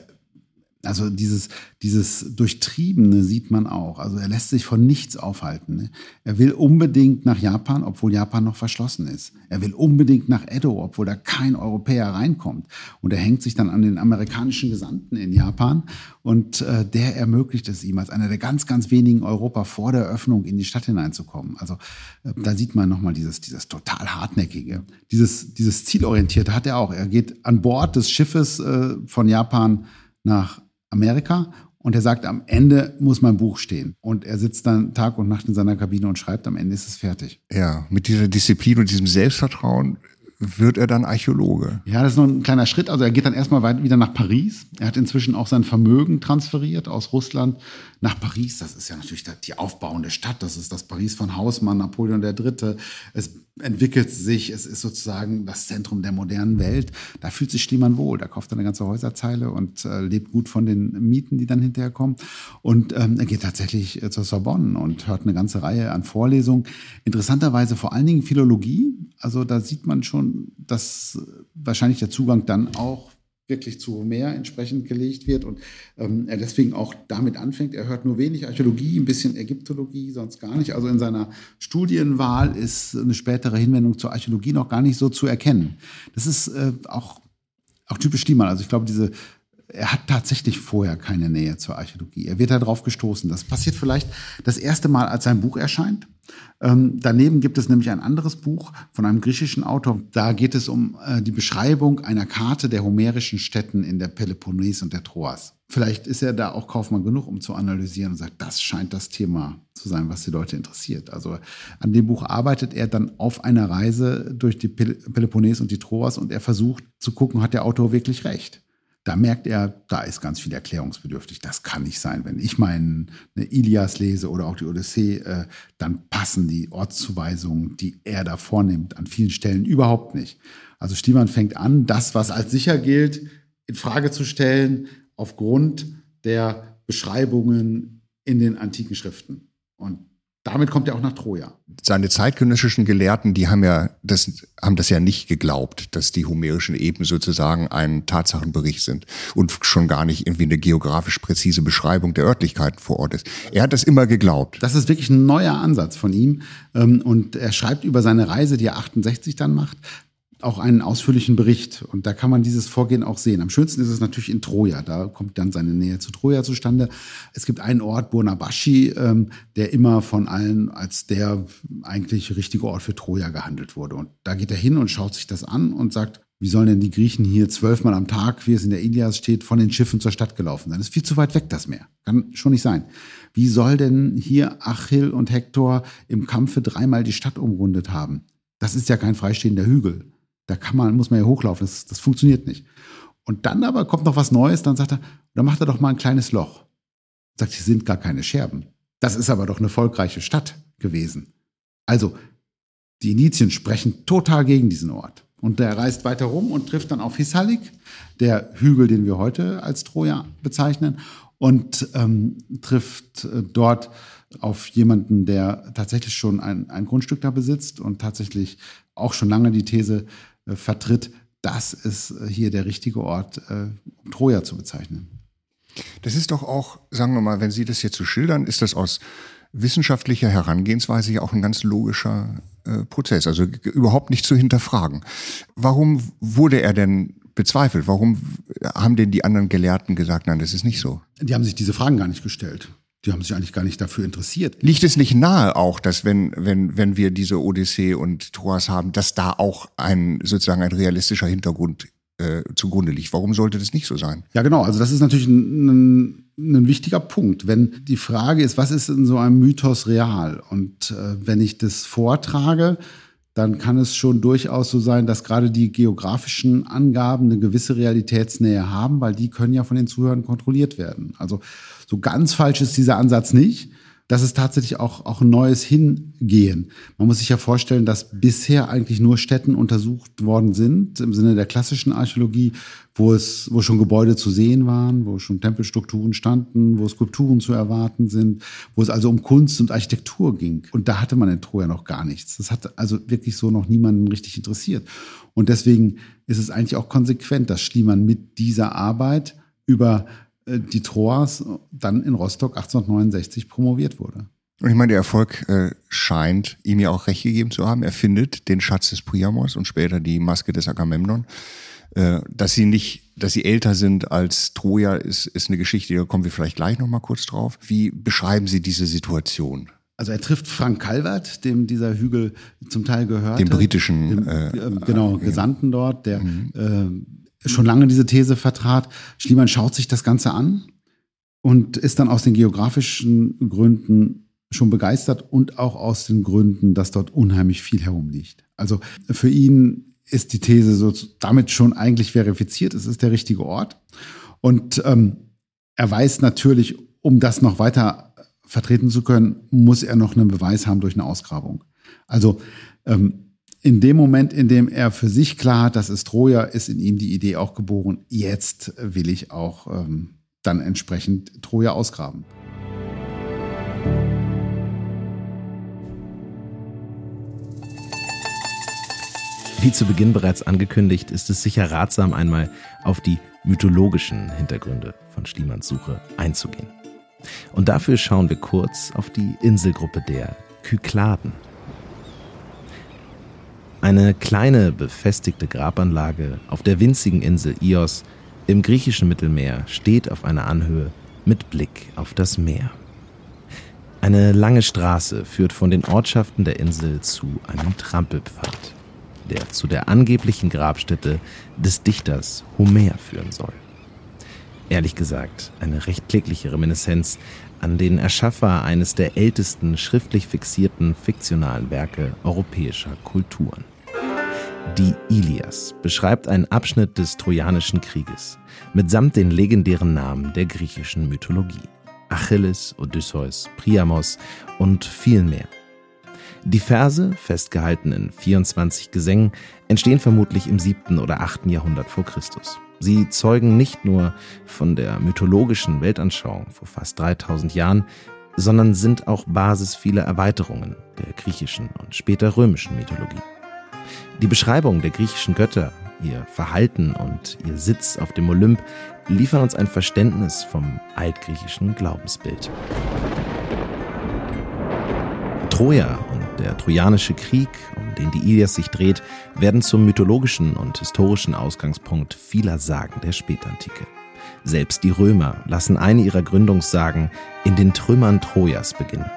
also dieses, dieses Durchtriebene sieht man auch. Also er lässt sich von nichts aufhalten. Ne? Er will unbedingt nach Japan, obwohl Japan noch verschlossen ist. Er will unbedingt nach Edo, obwohl da kein Europäer reinkommt. Und er hängt sich dann an den amerikanischen Gesandten in Japan und äh, der ermöglicht es ihm, als einer der ganz, ganz wenigen Europa vor der Öffnung in die Stadt hineinzukommen. Also äh, da sieht man nochmal dieses, dieses total hartnäckige, dieses, dieses zielorientierte hat er auch. Er geht an Bord des Schiffes äh, von Japan nach Amerika und er sagt, am Ende muss mein Buch stehen. Und er sitzt dann Tag und Nacht in seiner Kabine und schreibt, am Ende ist es fertig. Ja, mit dieser Disziplin und diesem Selbstvertrauen wird er dann Archäologe. Ja, das ist noch ein kleiner Schritt. Also er geht dann erstmal weit wieder nach Paris. Er hat inzwischen auch sein Vermögen transferiert aus Russland nach Paris. Das ist ja natürlich die aufbauende Stadt. Das ist das Paris von Hausmann, Napoleon III. Es entwickelt sich, es ist sozusagen das Zentrum der modernen Welt. Da fühlt sich Schliemann wohl. Da kauft er eine ganze Häuserzeile und äh, lebt gut von den Mieten, die dann hinterher kommen. Und ähm, er geht tatsächlich äh, zur Sorbonne und hört eine ganze Reihe an Vorlesungen. Interessanterweise vor allen Dingen Philologie. Also da sieht man schon, dass wahrscheinlich der Zugang dann auch wirklich zu Homer entsprechend gelegt wird und ähm, er deswegen auch damit anfängt. Er hört nur wenig Archäologie, ein bisschen Ägyptologie, sonst gar nicht. Also in seiner Studienwahl ist eine spätere Hinwendung zur Archäologie noch gar nicht so zu erkennen. Das ist äh, auch, auch typisch Stiemann. Also ich glaube, diese er hat tatsächlich vorher keine Nähe zur Archäologie. Er wird darauf gestoßen. Das passiert vielleicht das erste Mal, als sein Buch erscheint. Ähm, daneben gibt es nämlich ein anderes Buch von einem griechischen Autor. Da geht es um äh, die Beschreibung einer Karte der homerischen Städten in der Peloponnes und der Troas. Vielleicht ist er da auch Kaufmann genug, um zu analysieren und sagt, das scheint das Thema zu sein, was die Leute interessiert. Also an dem Buch arbeitet er dann auf einer Reise durch die Peloponnes und die Troas und er versucht zu gucken, hat der Autor wirklich recht da merkt er, da ist ganz viel erklärungsbedürftig. Das kann nicht sein. Wenn ich meinen eine Ilias lese oder auch die Odyssee, äh, dann passen die Ortszuweisungen, die er da vornimmt, an vielen Stellen überhaupt nicht. Also Stiemann fängt an, das, was als sicher gilt, in Frage zu stellen, aufgrund der Beschreibungen in den antiken Schriften. Und damit kommt er auch nach Troja. Seine zeitgenössischen Gelehrten, die haben ja das, haben das ja nicht geglaubt, dass die homerischen Eben sozusagen ein Tatsachenbericht sind und schon gar nicht irgendwie eine geografisch präzise Beschreibung der Örtlichkeiten vor Ort ist. Er hat das immer geglaubt. Das ist wirklich ein neuer Ansatz von ihm. Ähm, und er schreibt über seine Reise, die er 68 dann macht, auch einen ausführlichen Bericht. Und da kann man dieses Vorgehen auch sehen. Am schönsten ist es natürlich in Troja. Da kommt dann seine Nähe zu Troja zustande. Es gibt einen Ort, Burnabashi, ähm, der immer von allen als der eigentlich richtige Ort für Troja gehandelt wurde. Und da geht er hin und schaut sich das an und sagt, wie sollen denn die Griechen hier zwölfmal am Tag, wie es in der Ilias steht, von den Schiffen zur Stadt gelaufen sein? Das ist viel zu weit weg, das Meer. Kann schon nicht sein. Wie soll denn hier Achill und Hektor im Kampfe dreimal die Stadt umrundet haben? Das ist ja kein freistehender Hügel. Da kann man, muss man ja hochlaufen. Das, das funktioniert nicht. Und dann aber kommt noch was Neues, dann sagt er, dann macht er doch mal ein kleines Loch. Sagt, hier sind gar keine Scherben. Das ist aber doch eine volkreiche Stadt gewesen. Also, die Indizien sprechen total gegen diesen Ort. Und der reist weiter rum und trifft dann auf Hisalik, der Hügel, den wir heute als Troja bezeichnen, und ähm, trifft äh, dort auf jemanden, der tatsächlich schon ein, ein Grundstück da besitzt und tatsächlich auch schon lange die These vertritt, das ist äh, hier der richtige Ort, äh, um Troja zu bezeichnen. Das ist doch auch, sagen wir mal, wenn Sie das jetzt so schildern, ist das aus wissenschaftlicher Herangehensweise ja auch ein ganz logischer äh, Prozess, also überhaupt nicht zu hinterfragen. Warum wurde er denn bezweifelt? Warum haben denn die anderen Gelehrten gesagt, nein, das ist nicht so? Die haben sich diese Fragen gar nicht gestellt. Die haben sich eigentlich gar nicht dafür interessiert. Liegt es nicht nahe auch, dass wenn, wenn, wenn wir diese Odyssee und Troas haben, dass da auch ein, sozusagen ein realistischer Hintergrund äh, zugrunde liegt? Warum sollte das nicht so sein? Ja, genau. Also das ist natürlich ein, ein, ein wichtiger Punkt. Wenn die Frage ist, was ist in so einem Mythos real? Und äh, wenn ich das vortrage, dann kann es schon durchaus so sein, dass gerade die geografischen Angaben eine gewisse Realitätsnähe haben, weil die können ja von den Zuhörern kontrolliert werden. Also so ganz falsch ist dieser Ansatz nicht. Das ist tatsächlich auch, auch ein neues Hingehen. Man muss sich ja vorstellen, dass bisher eigentlich nur Städten untersucht worden sind, im Sinne der klassischen Archäologie, wo es, wo schon Gebäude zu sehen waren, wo schon Tempelstrukturen standen, wo Skulpturen zu erwarten sind, wo es also um Kunst und Architektur ging. Und da hatte man in Troja noch gar nichts. Das hat also wirklich so noch niemanden richtig interessiert. Und deswegen ist es eigentlich auch konsequent, dass Schliemann mit dieser Arbeit über die Troas dann in Rostock 1869 promoviert wurde. Und ich meine, der Erfolg äh, scheint ihm ja auch recht gegeben zu haben. Er findet den Schatz des Priamos und später die Maske des Agamemnon. Äh, dass sie nicht, dass sie älter sind als Troja, ist, ist eine Geschichte, da kommen wir vielleicht gleich nochmal kurz drauf. Wie beschreiben Sie diese Situation? Also er trifft Frank Calvert, dem dieser Hügel zum Teil gehört. Dem britischen, dem, äh, genau, Gesandten dort, der mhm. Schon lange diese These vertrat. Schliemann schaut sich das Ganze an und ist dann aus den geografischen Gründen schon begeistert und auch aus den Gründen, dass dort unheimlich viel herumliegt. Also für ihn ist die These so damit schon eigentlich verifiziert. Es ist der richtige Ort. Und ähm, er weiß natürlich, um das noch weiter vertreten zu können, muss er noch einen Beweis haben durch eine Ausgrabung. Also ähm, in dem Moment, in dem er für sich klar hat, das ist Troja, ist in ihm die Idee auch geboren, jetzt will ich auch ähm, dann entsprechend Troja ausgraben. Wie zu Beginn bereits angekündigt, ist es sicher ratsam, einmal auf die mythologischen Hintergründe von Schliemanns Suche einzugehen. Und dafür schauen wir kurz auf die Inselgruppe der Kykladen. Eine kleine befestigte Grabanlage auf der winzigen Insel Ios im griechischen Mittelmeer steht auf einer Anhöhe mit Blick auf das Meer. Eine lange Straße führt von den Ortschaften der Insel zu einem Trampelpfad, der zu der angeblichen Grabstätte des Dichters Homer führen soll. Ehrlich gesagt, eine recht klägliche Reminiszenz an den Erschaffer eines der ältesten schriftlich fixierten fiktionalen Werke europäischer Kulturen. Die Ilias beschreibt einen Abschnitt des Trojanischen Krieges mitsamt den legendären Namen der griechischen Mythologie. Achilles, Odysseus, Priamos und viel mehr. Die Verse, festgehalten in 24 Gesängen, entstehen vermutlich im 7. oder 8. Jahrhundert vor Christus. Sie zeugen nicht nur von der mythologischen Weltanschauung vor fast 3000 Jahren, sondern sind auch Basis vieler Erweiterungen der griechischen und später römischen Mythologie. Die Beschreibung der griechischen Götter, ihr Verhalten und ihr Sitz auf dem Olymp liefern uns ein Verständnis vom altgriechischen Glaubensbild. Troja und der Trojanische Krieg, um den die Ilias sich dreht, werden zum mythologischen und historischen Ausgangspunkt vieler Sagen der Spätantike. Selbst die Römer lassen eine ihrer Gründungssagen in den Trümmern Trojas beginnen.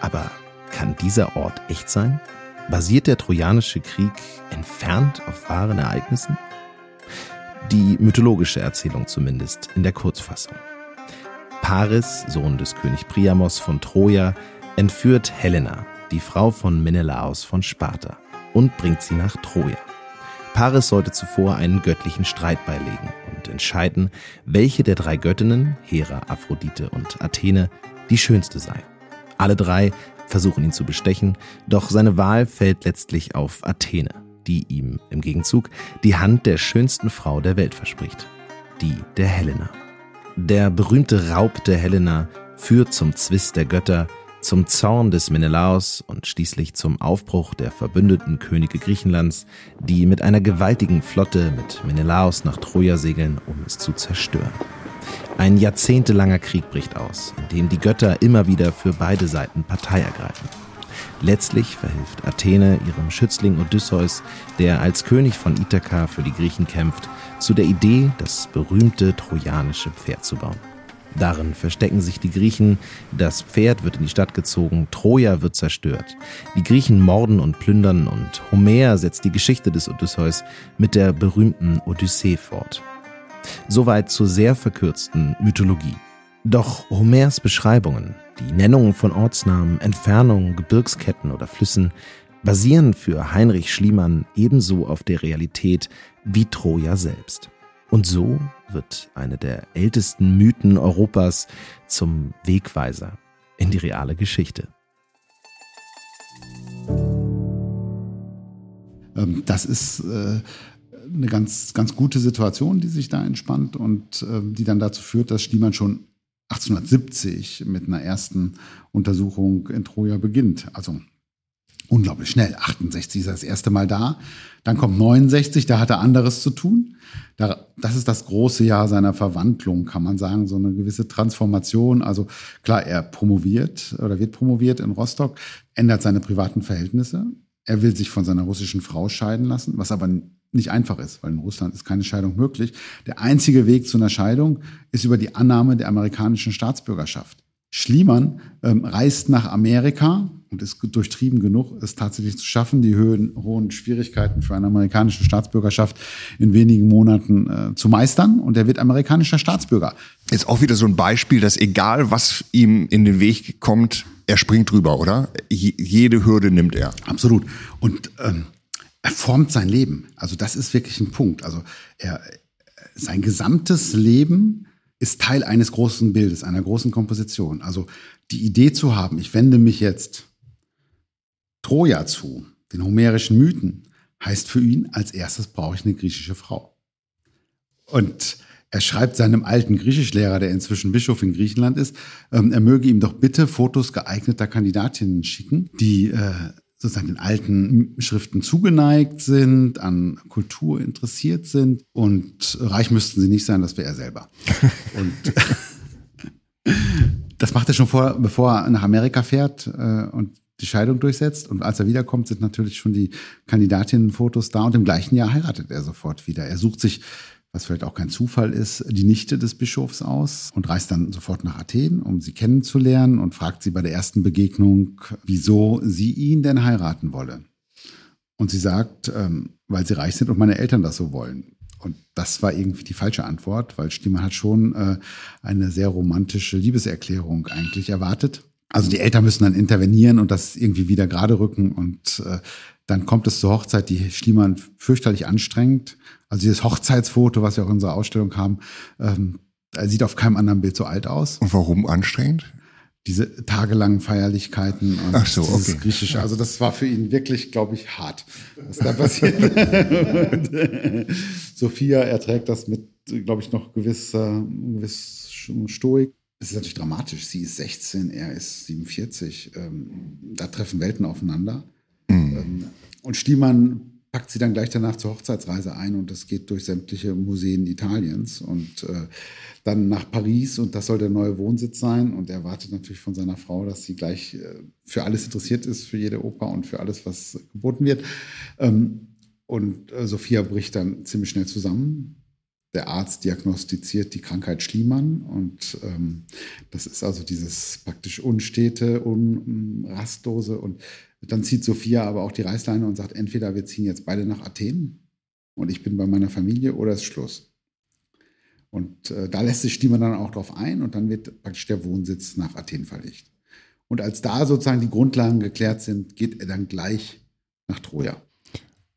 Aber kann dieser Ort echt sein? Basiert der Trojanische Krieg entfernt auf wahren Ereignissen? Die mythologische Erzählung zumindest in der Kurzfassung. Paris, Sohn des König Priamos von Troja, entführt Helena, die Frau von Menelaos von Sparta, und bringt sie nach Troja. Paris sollte zuvor einen göttlichen Streit beilegen und entscheiden, welche der drei Göttinnen, Hera, Aphrodite und Athene, die schönste sei. Alle drei versuchen ihn zu bestechen, doch seine Wahl fällt letztlich auf Athene, die ihm im Gegenzug die Hand der schönsten Frau der Welt verspricht, die der Helena. Der berühmte Raub der Helena führt zum Zwist der Götter, zum Zorn des Menelaos und schließlich zum Aufbruch der verbündeten Könige Griechenlands, die mit einer gewaltigen Flotte mit Menelaos nach Troja segeln, um es zu zerstören. Ein jahrzehntelanger Krieg bricht aus, in dem die Götter immer wieder für beide Seiten Partei ergreifen. Letztlich verhilft Athene ihrem Schützling Odysseus, der als König von Ithaka für die Griechen kämpft, zu der Idee, das berühmte trojanische Pferd zu bauen. Darin verstecken sich die Griechen, das Pferd wird in die Stadt gezogen, Troja wird zerstört. Die Griechen morden und plündern und Homer setzt die Geschichte des Odysseus mit der berühmten Odyssee fort. Soweit zur sehr verkürzten Mythologie. Doch Homers Beschreibungen, die Nennungen von Ortsnamen, Entfernungen, Gebirgsketten oder Flüssen, basieren für Heinrich Schliemann ebenso auf der Realität wie Troja selbst. Und so wird eine der ältesten Mythen Europas zum Wegweiser in die reale Geschichte. Ähm, das ist äh, eine ganz, ganz gute Situation, die sich da entspannt und äh, die dann dazu führt, dass Schliemann schon 1870 mit einer ersten Untersuchung in Troja beginnt. Also unglaublich schnell. 68 ist er das erste Mal da. Dann kommt 69, da hat er anderes zu tun. Da, das ist das große Jahr seiner Verwandlung, kann man sagen, so eine gewisse Transformation. Also klar, er promoviert oder wird promoviert in Rostock, ändert seine privaten Verhältnisse. Er will sich von seiner russischen Frau scheiden lassen, was aber nicht einfach ist, weil in Russland ist keine Scheidung möglich. Der einzige Weg zu einer Scheidung ist über die Annahme der amerikanischen Staatsbürgerschaft. Schliemann ähm, reist nach Amerika und ist durchtrieben genug, es tatsächlich zu schaffen, die Höhen, hohen Schwierigkeiten für eine amerikanische Staatsbürgerschaft in wenigen Monaten äh, zu meistern. Und er wird amerikanischer Staatsbürger. Ist auch wieder so ein Beispiel, dass egal was ihm in den Weg kommt, er springt drüber, oder? jede Hürde nimmt er. Absolut. Und ähm, er formt sein Leben. Also das ist wirklich ein Punkt. Also er, sein gesamtes Leben ist Teil eines großen Bildes, einer großen Komposition. Also die Idee zu haben, ich wende mich jetzt Troja zu, den homerischen Mythen, heißt für ihn, als erstes brauche ich eine griechische Frau. Und er schreibt seinem alten Griechischlehrer, der inzwischen Bischof in Griechenland ist, ähm, er möge ihm doch bitte Fotos geeigneter Kandidatinnen schicken, die äh, sozusagen den alten Schriften zugeneigt sind, an Kultur interessiert sind und reich müssten sie nicht sein, das wäre er selber. und das macht er schon vor, bevor er nach Amerika fährt äh, und die Scheidung durchsetzt. Und als er wiederkommt, sind natürlich schon die Kandidatinnenfotos da. Und im gleichen Jahr heiratet er sofort wieder. Er sucht sich was vielleicht auch kein Zufall ist, die Nichte des Bischofs aus und reist dann sofort nach Athen, um sie kennenzulernen und fragt sie bei der ersten Begegnung, wieso sie ihn denn heiraten wolle. Und sie sagt, ähm, weil sie reich sind und meine Eltern das so wollen. Und das war irgendwie die falsche Antwort, weil Stiemann hat schon äh, eine sehr romantische Liebeserklärung eigentlich erwartet. Also die Eltern müssen dann intervenieren und das irgendwie wieder gerade rücken und äh, dann kommt es zur Hochzeit, die Schliemann fürchterlich anstrengend. Also dieses Hochzeitsfoto, was wir auch in unserer Ausstellung haben, ähm, sieht auf keinem anderen Bild so alt aus. Und warum anstrengend? Diese tagelangen Feierlichkeiten und Ach so, dieses okay. Griechische. Also das war für ihn wirklich, glaube ich, hart, was da passiert. Sophia erträgt das mit, glaube ich, noch gewisser, gewiss Stoik. Es ist natürlich dramatisch. Sie ist 16, er ist 47. Ähm, da treffen Welten aufeinander. Mhm. Und Stiemann packt sie dann gleich danach zur Hochzeitsreise ein und das geht durch sämtliche Museen Italiens und äh, dann nach Paris und das soll der neue Wohnsitz sein und er wartet natürlich von seiner Frau, dass sie gleich äh, für alles interessiert ist, für jede Oper und für alles, was geboten wird. Ähm, und äh, Sophia bricht dann ziemlich schnell zusammen. Der Arzt diagnostiziert die Krankheit Schliemann und ähm, das ist also dieses praktisch unstete, unrastlose und dann zieht Sophia aber auch die Reißleine und sagt, entweder wir ziehen jetzt beide nach Athen und ich bin bei meiner Familie oder ist Schluss. Und äh, da lässt sich Stiemann dann auch drauf ein und dann wird praktisch der Wohnsitz nach Athen verlegt. Und als da sozusagen die Grundlagen geklärt sind, geht er dann gleich nach Troja.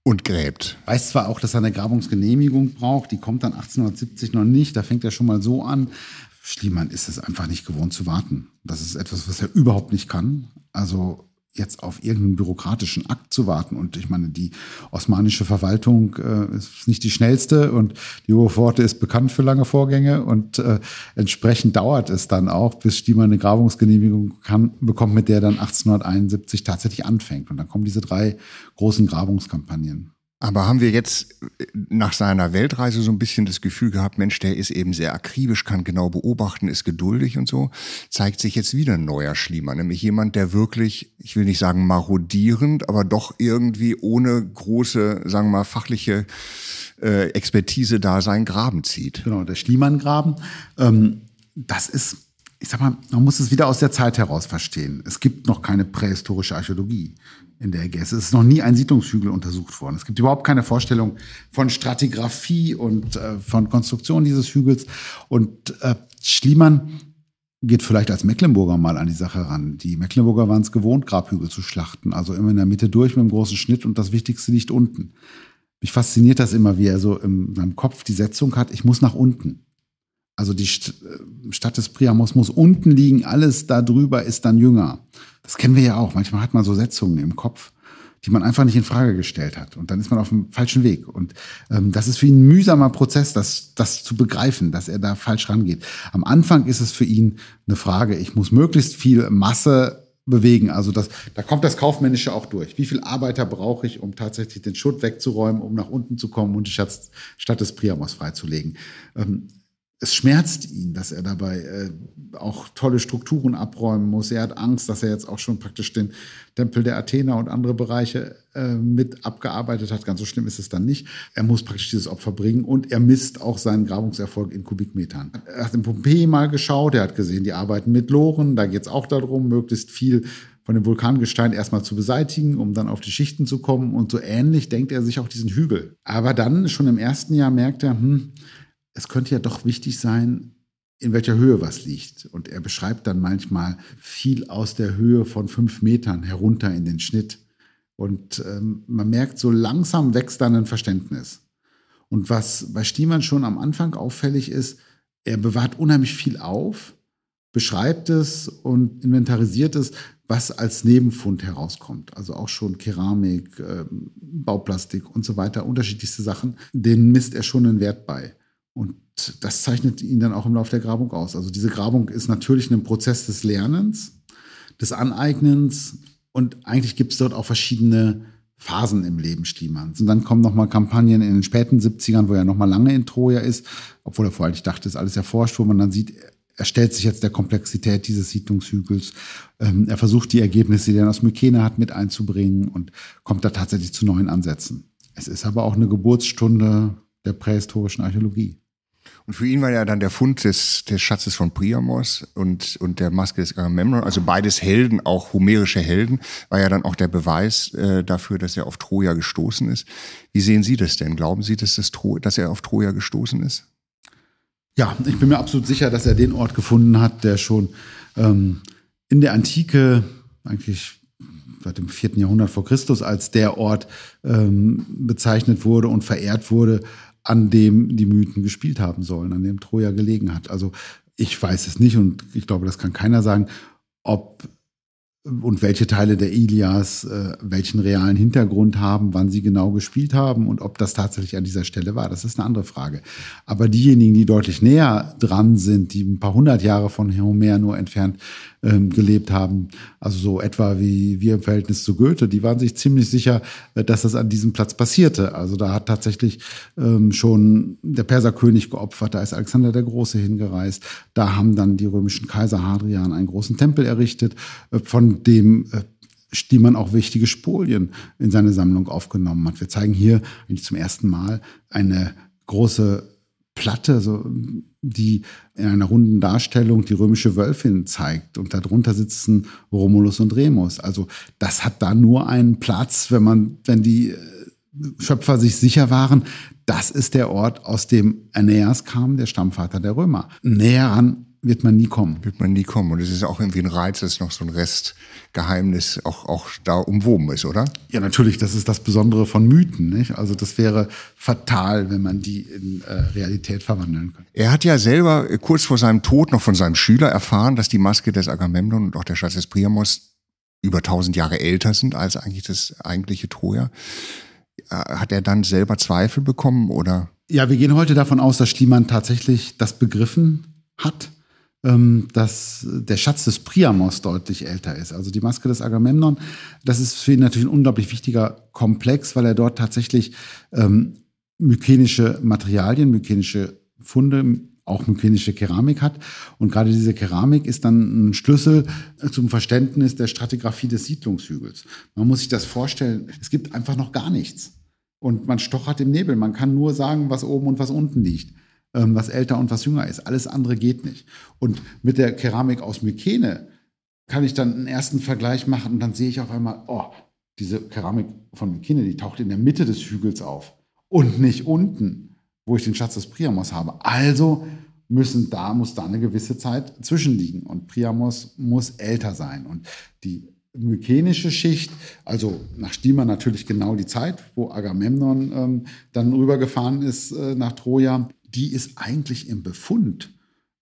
Und gräbt. Weiß zwar auch, dass er eine Grabungsgenehmigung braucht, die kommt dann 1870 noch nicht, da fängt er schon mal so an. Schliemann ist es einfach nicht gewohnt zu warten. Das ist etwas, was er überhaupt nicht kann. Also jetzt auf irgendeinen bürokratischen Akt zu warten. Und ich meine, die osmanische Verwaltung äh, ist nicht die schnellste und die Hohe Pforte ist bekannt für lange Vorgänge und äh, entsprechend dauert es dann auch, bis Stiemann eine Grabungsgenehmigung kann, bekommt, mit der dann 1871 tatsächlich anfängt. Und dann kommen diese drei großen Grabungskampagnen. Aber haben wir jetzt äh, nach seiner Weltreise so ein bisschen das Gefühl gehabt, Mensch, der ist eben sehr akribisch, kann genau beobachten, ist geduldig und so, zeigt sich jetzt wieder ein neuer Schliemann, nämlich jemand, der wirklich, ich will nicht sagen marodierend, aber doch irgendwie ohne große, sagen wir mal, fachliche äh, Expertise da seinen Graben zieht. Genau, der Schliemann-Graben. Ähm, das ist ich sag mal, man muss es wieder aus der Zeit heraus verstehen. Es gibt noch keine prähistorische Archäologie in der Ägäis. Es ist noch nie ein Siedlungshügel untersucht worden. Es gibt überhaupt keine Vorstellung von Stratigraphie und äh, von Konstruktion dieses Hügels. Und äh, Schliemann geht vielleicht als Mecklenburger mal an die Sache ran. Die Mecklenburger waren es gewohnt, Grabhügel zu schlachten. Also immer in der Mitte durch mit einem großen Schnitt und das Wichtigste liegt unten. Mich fasziniert das immer, wie er so in seinem Kopf die Setzung hat, ich muss nach unten. Also die äh, Stadt des Priamos muss unten liegen, alles da drüber ist dann jünger. Das kennen wir ja auch. Manchmal hat man so Setzungen im Kopf, die man einfach nicht in Frage gestellt hat. Und dann ist man auf dem falschen Weg. Und ähm, das ist für ihn ein mühsamer Prozess, das, das zu begreifen, dass er da falsch rangeht. Am Anfang ist es für ihn eine Frage, ich muss möglichst viel Masse bewegen. Also das, da kommt das Kaufmännische auch durch. Wie viel Arbeiter brauche ich, um tatsächlich den Schutt wegzuräumen, um nach unten zu kommen und die Stadt, Stadt des Priamos freizulegen? Ähm, es schmerzt ihn, dass er dabei äh, auch tolle Strukturen abräumen muss. Er hat Angst, dass er jetzt auch schon praktisch den Tempel der Athener und andere Bereiche äh, mit abgearbeitet hat. Ganz so schlimm ist es dann nicht. Er muss praktisch dieses Opfer bringen und er misst auch seinen Grabungserfolg in Kubikmetern. Er hat in Pompeji mal geschaut, er hat gesehen, die arbeiten mit Loren. Da geht es auch darum, möglichst viel von dem Vulkangestein erstmal zu beseitigen, um dann auf die Schichten zu kommen. Und so ähnlich denkt er sich auch diesen Hügel. Aber dann, schon im ersten Jahr, merkt er, hm, es könnte ja doch wichtig sein, in welcher Höhe was liegt. Und er beschreibt dann manchmal viel aus der Höhe von fünf Metern herunter in den Schnitt. Und ähm, man merkt, so langsam wächst dann ein Verständnis. Und was bei Stiemann schon am Anfang auffällig ist, er bewahrt unheimlich viel auf, beschreibt es und inventarisiert es, was als Nebenfund herauskommt. Also auch schon Keramik, äh, Bauplastik und so weiter, unterschiedlichste Sachen. Denen misst er schon einen Wert bei. Und das zeichnet ihn dann auch im Laufe der Grabung aus. Also diese Grabung ist natürlich ein Prozess des Lernens, des Aneignens und eigentlich gibt es dort auch verschiedene Phasen im Leben Stiemanns. Und dann kommen nochmal Kampagnen in den späten 70ern, wo er nochmal lange in Troja ist, obwohl er vorher nicht dachte, ist alles erforscht, wo man dann sieht, er stellt sich jetzt der Komplexität dieses Siedlungshügels. Ähm, er versucht die Ergebnisse, die er aus Mykene hat, mit einzubringen und kommt da tatsächlich zu neuen Ansätzen. Es ist aber auch eine Geburtsstunde der prähistorischen Archäologie. Und für ihn war ja dann der Fund des, des Schatzes von Priamos und, und der Maske des Agamemnon, also beides Helden, auch homerische Helden, war ja dann auch der Beweis äh, dafür, dass er auf Troja gestoßen ist. Wie sehen Sie das denn? Glauben Sie, dass, das Tro dass er auf Troja gestoßen ist? Ja, ich bin mir absolut sicher, dass er den Ort gefunden hat, der schon ähm, in der Antike, eigentlich seit dem vierten Jahrhundert vor Christus, als der Ort ähm, bezeichnet wurde und verehrt wurde, an dem die Mythen gespielt haben sollen, an dem Troja gelegen hat. Also ich weiß es nicht und ich glaube, das kann keiner sagen, ob und welche Teile der Ilias äh, welchen realen Hintergrund haben, wann sie genau gespielt haben und ob das tatsächlich an dieser Stelle war. Das ist eine andere Frage. Aber diejenigen, die deutlich näher dran sind, die ein paar hundert Jahre von Homer nur entfernt ähm, gelebt haben, also so etwa wie wir im Verhältnis zu Goethe, die waren sich ziemlich sicher, äh, dass das an diesem Platz passierte. Also da hat tatsächlich ähm, schon der Perserkönig geopfert, da ist Alexander der Große hingereist, da haben dann die römischen Kaiser Hadrian einen großen Tempel errichtet, äh, von dem äh, die man auch wichtige Spolien in seine Sammlung aufgenommen hat. Wir zeigen hier eigentlich zum ersten Mal eine große Platte, so, die in einer runden Darstellung die römische Wölfin zeigt. Und darunter sitzen Romulus und Remus. Also das hat da nur einen Platz, wenn man, wenn die äh, Schöpfer sich sicher waren, das ist der Ort, aus dem Aeneas kam, der Stammvater der Römer. Näher ran wird man nie kommen. Wird man nie kommen. Und es ist auch irgendwie ein Reiz, dass noch so ein Restgeheimnis auch, auch da umwoben ist, oder? Ja, natürlich. Das ist das Besondere von Mythen. Nicht? Also das wäre fatal, wenn man die in äh, Realität verwandeln könnte. Er hat ja selber äh, kurz vor seinem Tod noch von seinem Schüler erfahren, dass die Maske des Agamemnon und auch der Schatz des Priamos über tausend Jahre älter sind als eigentlich das eigentliche Troja. Äh, hat er dann selber Zweifel bekommen oder? Ja, wir gehen heute davon aus, dass Schliemann tatsächlich das begriffen hat dass der Schatz des Priamos deutlich älter ist. Also die Maske des Agamemnon, das ist für ihn natürlich ein unglaublich wichtiger Komplex, weil er dort tatsächlich ähm, mykenische Materialien, mykenische Funde, auch mykenische Keramik hat. Und gerade diese Keramik ist dann ein Schlüssel zum Verständnis der Stratigraphie des Siedlungshügels. Man muss sich das vorstellen, es gibt einfach noch gar nichts. Und man stochert im Nebel. Man kann nur sagen, was oben und was unten liegt. Ähm, was älter und was jünger ist. Alles andere geht nicht. Und mit der Keramik aus Mykene kann ich dann einen ersten Vergleich machen und dann sehe ich auf einmal, oh, diese Keramik von Mykene, die taucht in der Mitte des Hügels auf und nicht unten, wo ich den Schatz des Priamos habe. Also müssen da, muss da eine gewisse Zeit zwischenliegen und Priamos muss älter sein. Und die mykenische Schicht, also nach Stiemann natürlich genau die Zeit, wo Agamemnon ähm, dann rübergefahren ist äh, nach Troja, die ist eigentlich im Befund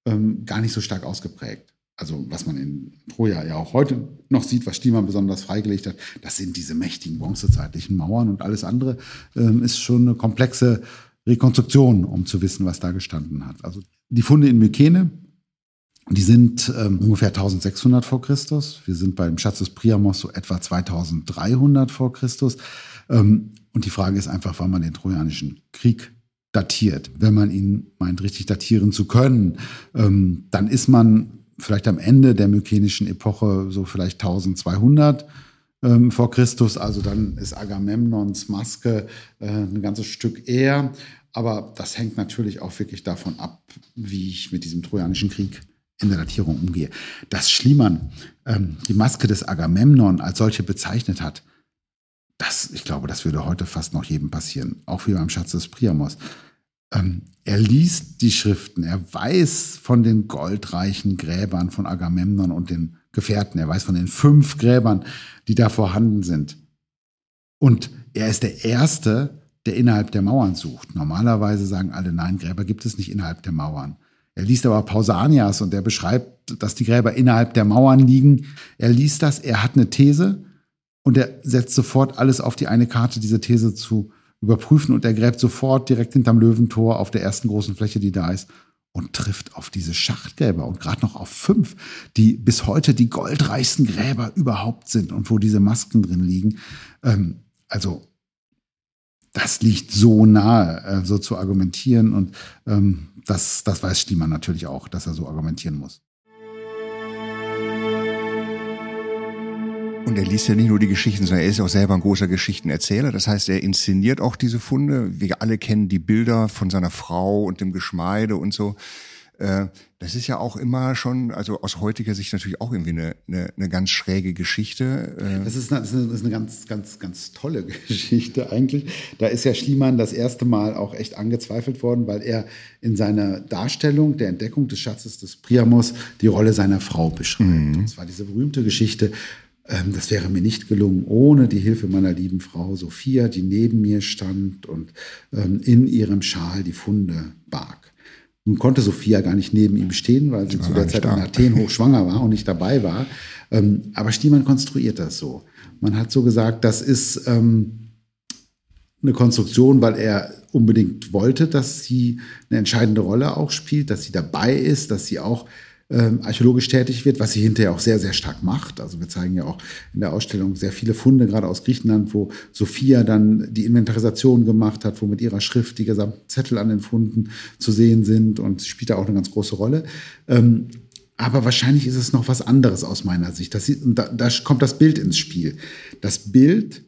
ähm, gar nicht so stark ausgeprägt. Also was man in Troja ja auch heute noch sieht, was Stiemann besonders freigelegt hat, das sind diese mächtigen bronzezeitlichen Mauern und alles andere ähm, ist schon eine komplexe Rekonstruktion, um zu wissen, was da gestanden hat. Also die Funde in Mykene, die sind ähm, ungefähr 1600 vor Christus. Wir sind beim Schatz des Priamos so etwa 2300 vor Christus. Ähm, und die Frage ist einfach, wann man den Trojanischen Krieg datiert. Wenn man ihn meint, richtig datieren zu können, ähm, dann ist man vielleicht am Ende der mykenischen Epoche so vielleicht 1200 ähm, vor Christus. Also dann ist Agamemnons Maske äh, ein ganzes Stück eher. Aber das hängt natürlich auch wirklich davon ab, wie ich mit diesem Trojanischen Krieg in der Datierung umgehe. Dass Schliemann ähm, die Maske des Agamemnon als solche bezeichnet hat, das, ich glaube, das würde heute fast noch jedem passieren, auch wie beim Schatz des Priamos. Ähm, er liest die Schriften, er weiß von den goldreichen Gräbern von Agamemnon und den Gefährten, er weiß von den fünf Gräbern, die da vorhanden sind. Und er ist der Erste, der innerhalb der Mauern sucht. Normalerweise sagen alle, nein, Gräber gibt es nicht innerhalb der Mauern. Er liest aber Pausanias und er beschreibt, dass die Gräber innerhalb der Mauern liegen. Er liest das, er hat eine These und er setzt sofort alles auf die eine Karte, diese These zu überprüfen und er gräbt sofort direkt hinterm Löwentor auf der ersten großen Fläche, die da ist und trifft auf diese Schachtgräber und gerade noch auf fünf, die bis heute die goldreichsten Gräber überhaupt sind und wo diese Masken drin liegen. Ähm, also das liegt so nahe, äh, so zu argumentieren. Und ähm, das, das weiß Stiemann natürlich auch, dass er so argumentieren muss. Und er liest ja nicht nur die Geschichten, sondern er ist auch selber ein großer Geschichtenerzähler. Das heißt, er inszeniert auch diese Funde. Wir alle kennen die Bilder von seiner Frau und dem Geschmeide und so. Äh, das ist ja auch immer schon, also aus heutiger Sicht natürlich auch irgendwie eine, eine, eine ganz schräge Geschichte. Äh. Das ist, eine, das ist eine ganz, ganz, ganz tolle Geschichte eigentlich. Da ist ja Schliemann das erste Mal auch echt angezweifelt worden, weil er in seiner Darstellung der Entdeckung des Schatzes des Priamos die Rolle seiner Frau beschreibt. Mhm. Das war diese berühmte Geschichte, das wäre mir nicht gelungen ohne die Hilfe meiner lieben Frau Sophia, die neben mir stand und ähm, in ihrem Schal die Funde barg. Nun konnte Sophia gar nicht neben ihm stehen, weil sie zu der Zeit in Athen hochschwanger war und nicht dabei war. Ähm, aber Stiemann konstruiert das so. Man hat so gesagt, das ist ähm, eine Konstruktion, weil er unbedingt wollte, dass sie eine entscheidende Rolle auch spielt, dass sie dabei ist, dass sie auch ähm, archäologisch tätig wird, was sie hinterher auch sehr, sehr stark macht. Also wir zeigen ja auch in der Ausstellung sehr viele Funde, gerade aus Griechenland, wo Sophia dann die Inventarisation gemacht hat, wo mit ihrer Schrift die gesamten Zettel an den Funden zu sehen sind und sie spielt da auch eine ganz große Rolle. Ähm, aber wahrscheinlich ist es noch was anderes aus meiner Sicht. Das, da, da kommt das Bild ins Spiel. Das Bild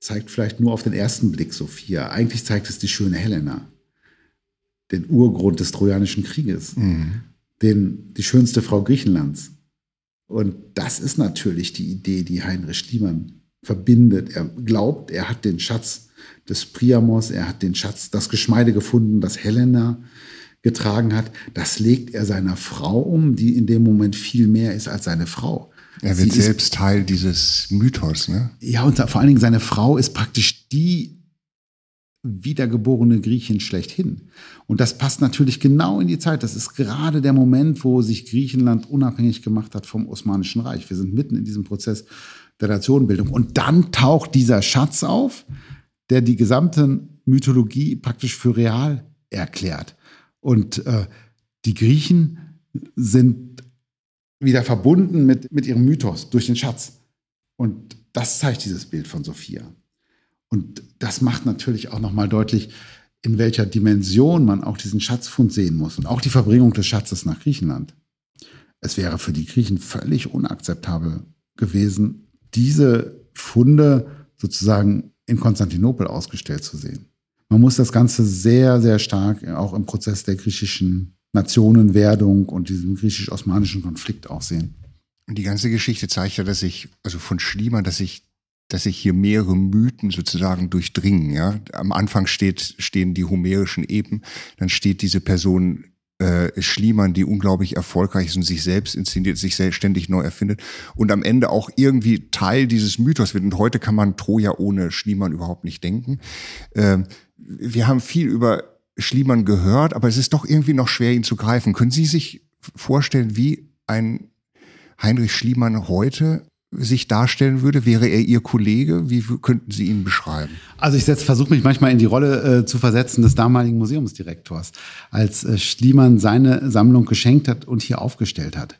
zeigt vielleicht nur auf den ersten Blick Sophia. Eigentlich zeigt es die schöne Helena, den Urgrund des Trojanischen Krieges. Mhm den, die schönste Frau Griechenlands. Und das ist natürlich die Idee, die Heinrich Schliemann verbindet. Er glaubt, er hat den Schatz des Priamos, er hat den Schatz, das Geschmeide gefunden, das Helena getragen hat. Das legt er seiner Frau um, die in dem Moment viel mehr ist als seine Frau. Er wird Sie selbst ist, Teil dieses Mythos, ne? Ja, und vor allen Dingen seine Frau ist praktisch die wiedergeborene Griechin schlechthin. Und das passt natürlich genau in die Zeit. Das ist gerade der Moment, wo sich Griechenland unabhängig gemacht hat vom Osmanischen Reich. Wir sind mitten in diesem Prozess der Nationenbildung. Und dann taucht dieser Schatz auf, der die gesamte Mythologie praktisch für real erklärt. Und äh, die Griechen sind wieder verbunden mit, mit ihrem Mythos durch den Schatz. Und das zeigt dieses Bild von Sophia. Und das macht natürlich auch nochmal deutlich, in welcher Dimension man auch diesen Schatzfund sehen muss und auch die Verbringung des Schatzes nach Griechenland. Es wäre für die Griechen völlig unakzeptabel gewesen, diese Funde sozusagen in Konstantinopel ausgestellt zu sehen. Man muss das Ganze sehr, sehr stark auch im Prozess der griechischen Nationenwerdung und diesem griechisch-osmanischen Konflikt auch sehen. Und die ganze Geschichte zeigt ja, dass sich, also von Schliemann, dass sich dass sich hier mehrere Mythen sozusagen durchdringen. Ja? Am Anfang steht, stehen die homerischen Eben, dann steht diese Person äh, Schliemann, die unglaublich erfolgreich ist und sich selbst inszeniert, sich ständig neu erfindet und am Ende auch irgendwie Teil dieses Mythos wird. Und heute kann man Troja ohne Schliemann überhaupt nicht denken. Äh, wir haben viel über Schliemann gehört, aber es ist doch irgendwie noch schwer, ihn zu greifen. Können Sie sich vorstellen, wie ein Heinrich Schliemann heute sich darstellen würde? Wäre er Ihr Kollege? Wie könnten Sie ihn beschreiben? Also ich versuche mich manchmal in die Rolle äh, zu versetzen des damaligen Museumsdirektors, als äh, Schliemann seine Sammlung geschenkt hat und hier aufgestellt hat.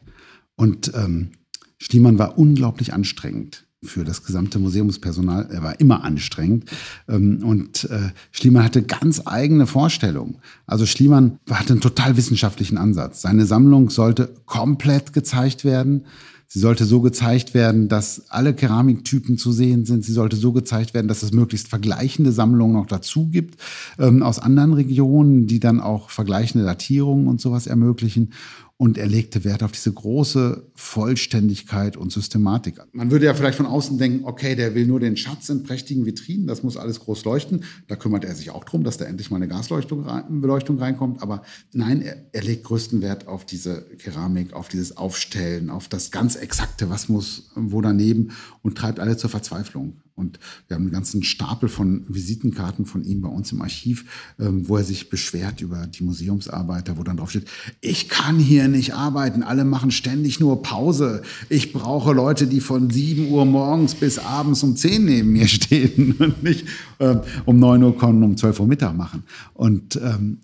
Und ähm, Schliemann war unglaublich anstrengend für das gesamte Museumspersonal. Er war immer anstrengend. Ähm, und äh, Schliemann hatte ganz eigene Vorstellungen. Also Schliemann hatte einen total wissenschaftlichen Ansatz. Seine Sammlung sollte komplett gezeigt werden. Sie sollte so gezeigt werden, dass alle Keramiktypen zu sehen sind. Sie sollte so gezeigt werden, dass es möglichst vergleichende Sammlungen noch dazu gibt ähm, aus anderen Regionen, die dann auch vergleichende Datierungen und sowas ermöglichen. Und er legte Wert auf diese große Vollständigkeit und Systematik. Man würde ja vielleicht von außen denken, okay, der will nur den Schatz in prächtigen Vitrinen, das muss alles groß leuchten. Da kümmert er sich auch drum, dass da endlich mal eine Gasbeleuchtung reinkommt. Aber nein, er, er legt größten Wert auf diese Keramik, auf dieses Aufstellen, auf das ganz Exakte, was muss wo daneben und treibt alle zur Verzweiflung. Und wir haben einen ganzen Stapel von Visitenkarten von ihm bei uns im Archiv, ähm, wo er sich beschwert über die Museumsarbeiter, wo dann drauf steht, ich kann hier nicht arbeiten, alle machen ständig nur Pause. Ich brauche Leute, die von 7 Uhr morgens bis abends um 10 neben mir stehen und nicht ähm, um 9 Uhr kommen, um 12 Uhr Mittag machen. Und ähm,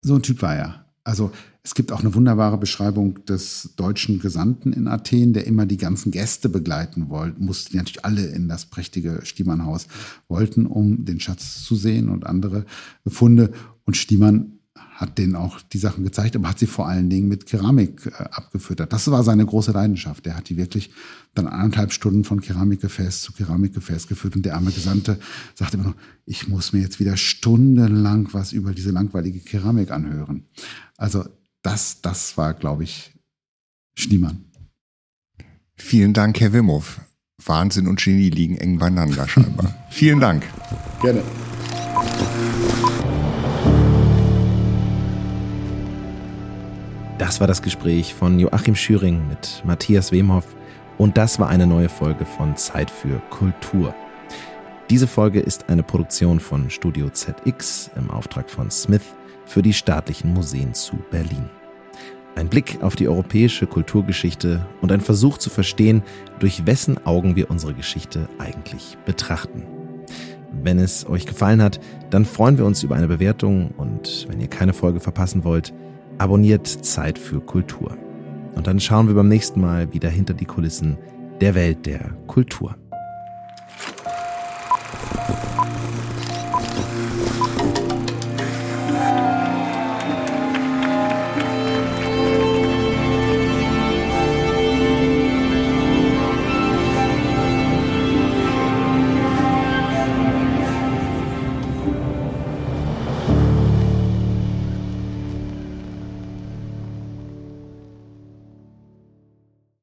so ein Typ war er. Also es gibt auch eine wunderbare Beschreibung des deutschen Gesandten in Athen, der immer die ganzen Gäste begleiten wollte, musste, die natürlich alle in das prächtige Stiemannhaus wollten, um den Schatz zu sehen und andere Funde. Und Stiemann hat denen auch die Sachen gezeigt, aber hat sie vor allen Dingen mit Keramik äh, abgefüttert. Das war seine große Leidenschaft. Er hat die wirklich dann anderthalb Stunden von Keramikgefäß zu Keramikgefäß geführt. Und der arme Gesandte sagte immer noch, ich muss mir jetzt wieder stundenlang was über diese langweilige Keramik anhören. Also das, das war, glaube ich, Schniemann. Vielen Dank, Herr Wimhoff. Wahnsinn und Genie liegen eng beieinander scheinbar. Vielen Dank. Gerne. Das war das Gespräch von Joachim Schüring mit Matthias Wemhoff und das war eine neue Folge von Zeit für Kultur. Diese Folge ist eine Produktion von Studio ZX im Auftrag von Smith für die staatlichen Museen zu Berlin. Ein Blick auf die europäische Kulturgeschichte und ein Versuch zu verstehen, durch wessen Augen wir unsere Geschichte eigentlich betrachten. Wenn es euch gefallen hat, dann freuen wir uns über eine Bewertung und wenn ihr keine Folge verpassen wollt, abonniert Zeit für Kultur. Und dann schauen wir beim nächsten Mal wieder hinter die Kulissen der Welt der Kultur.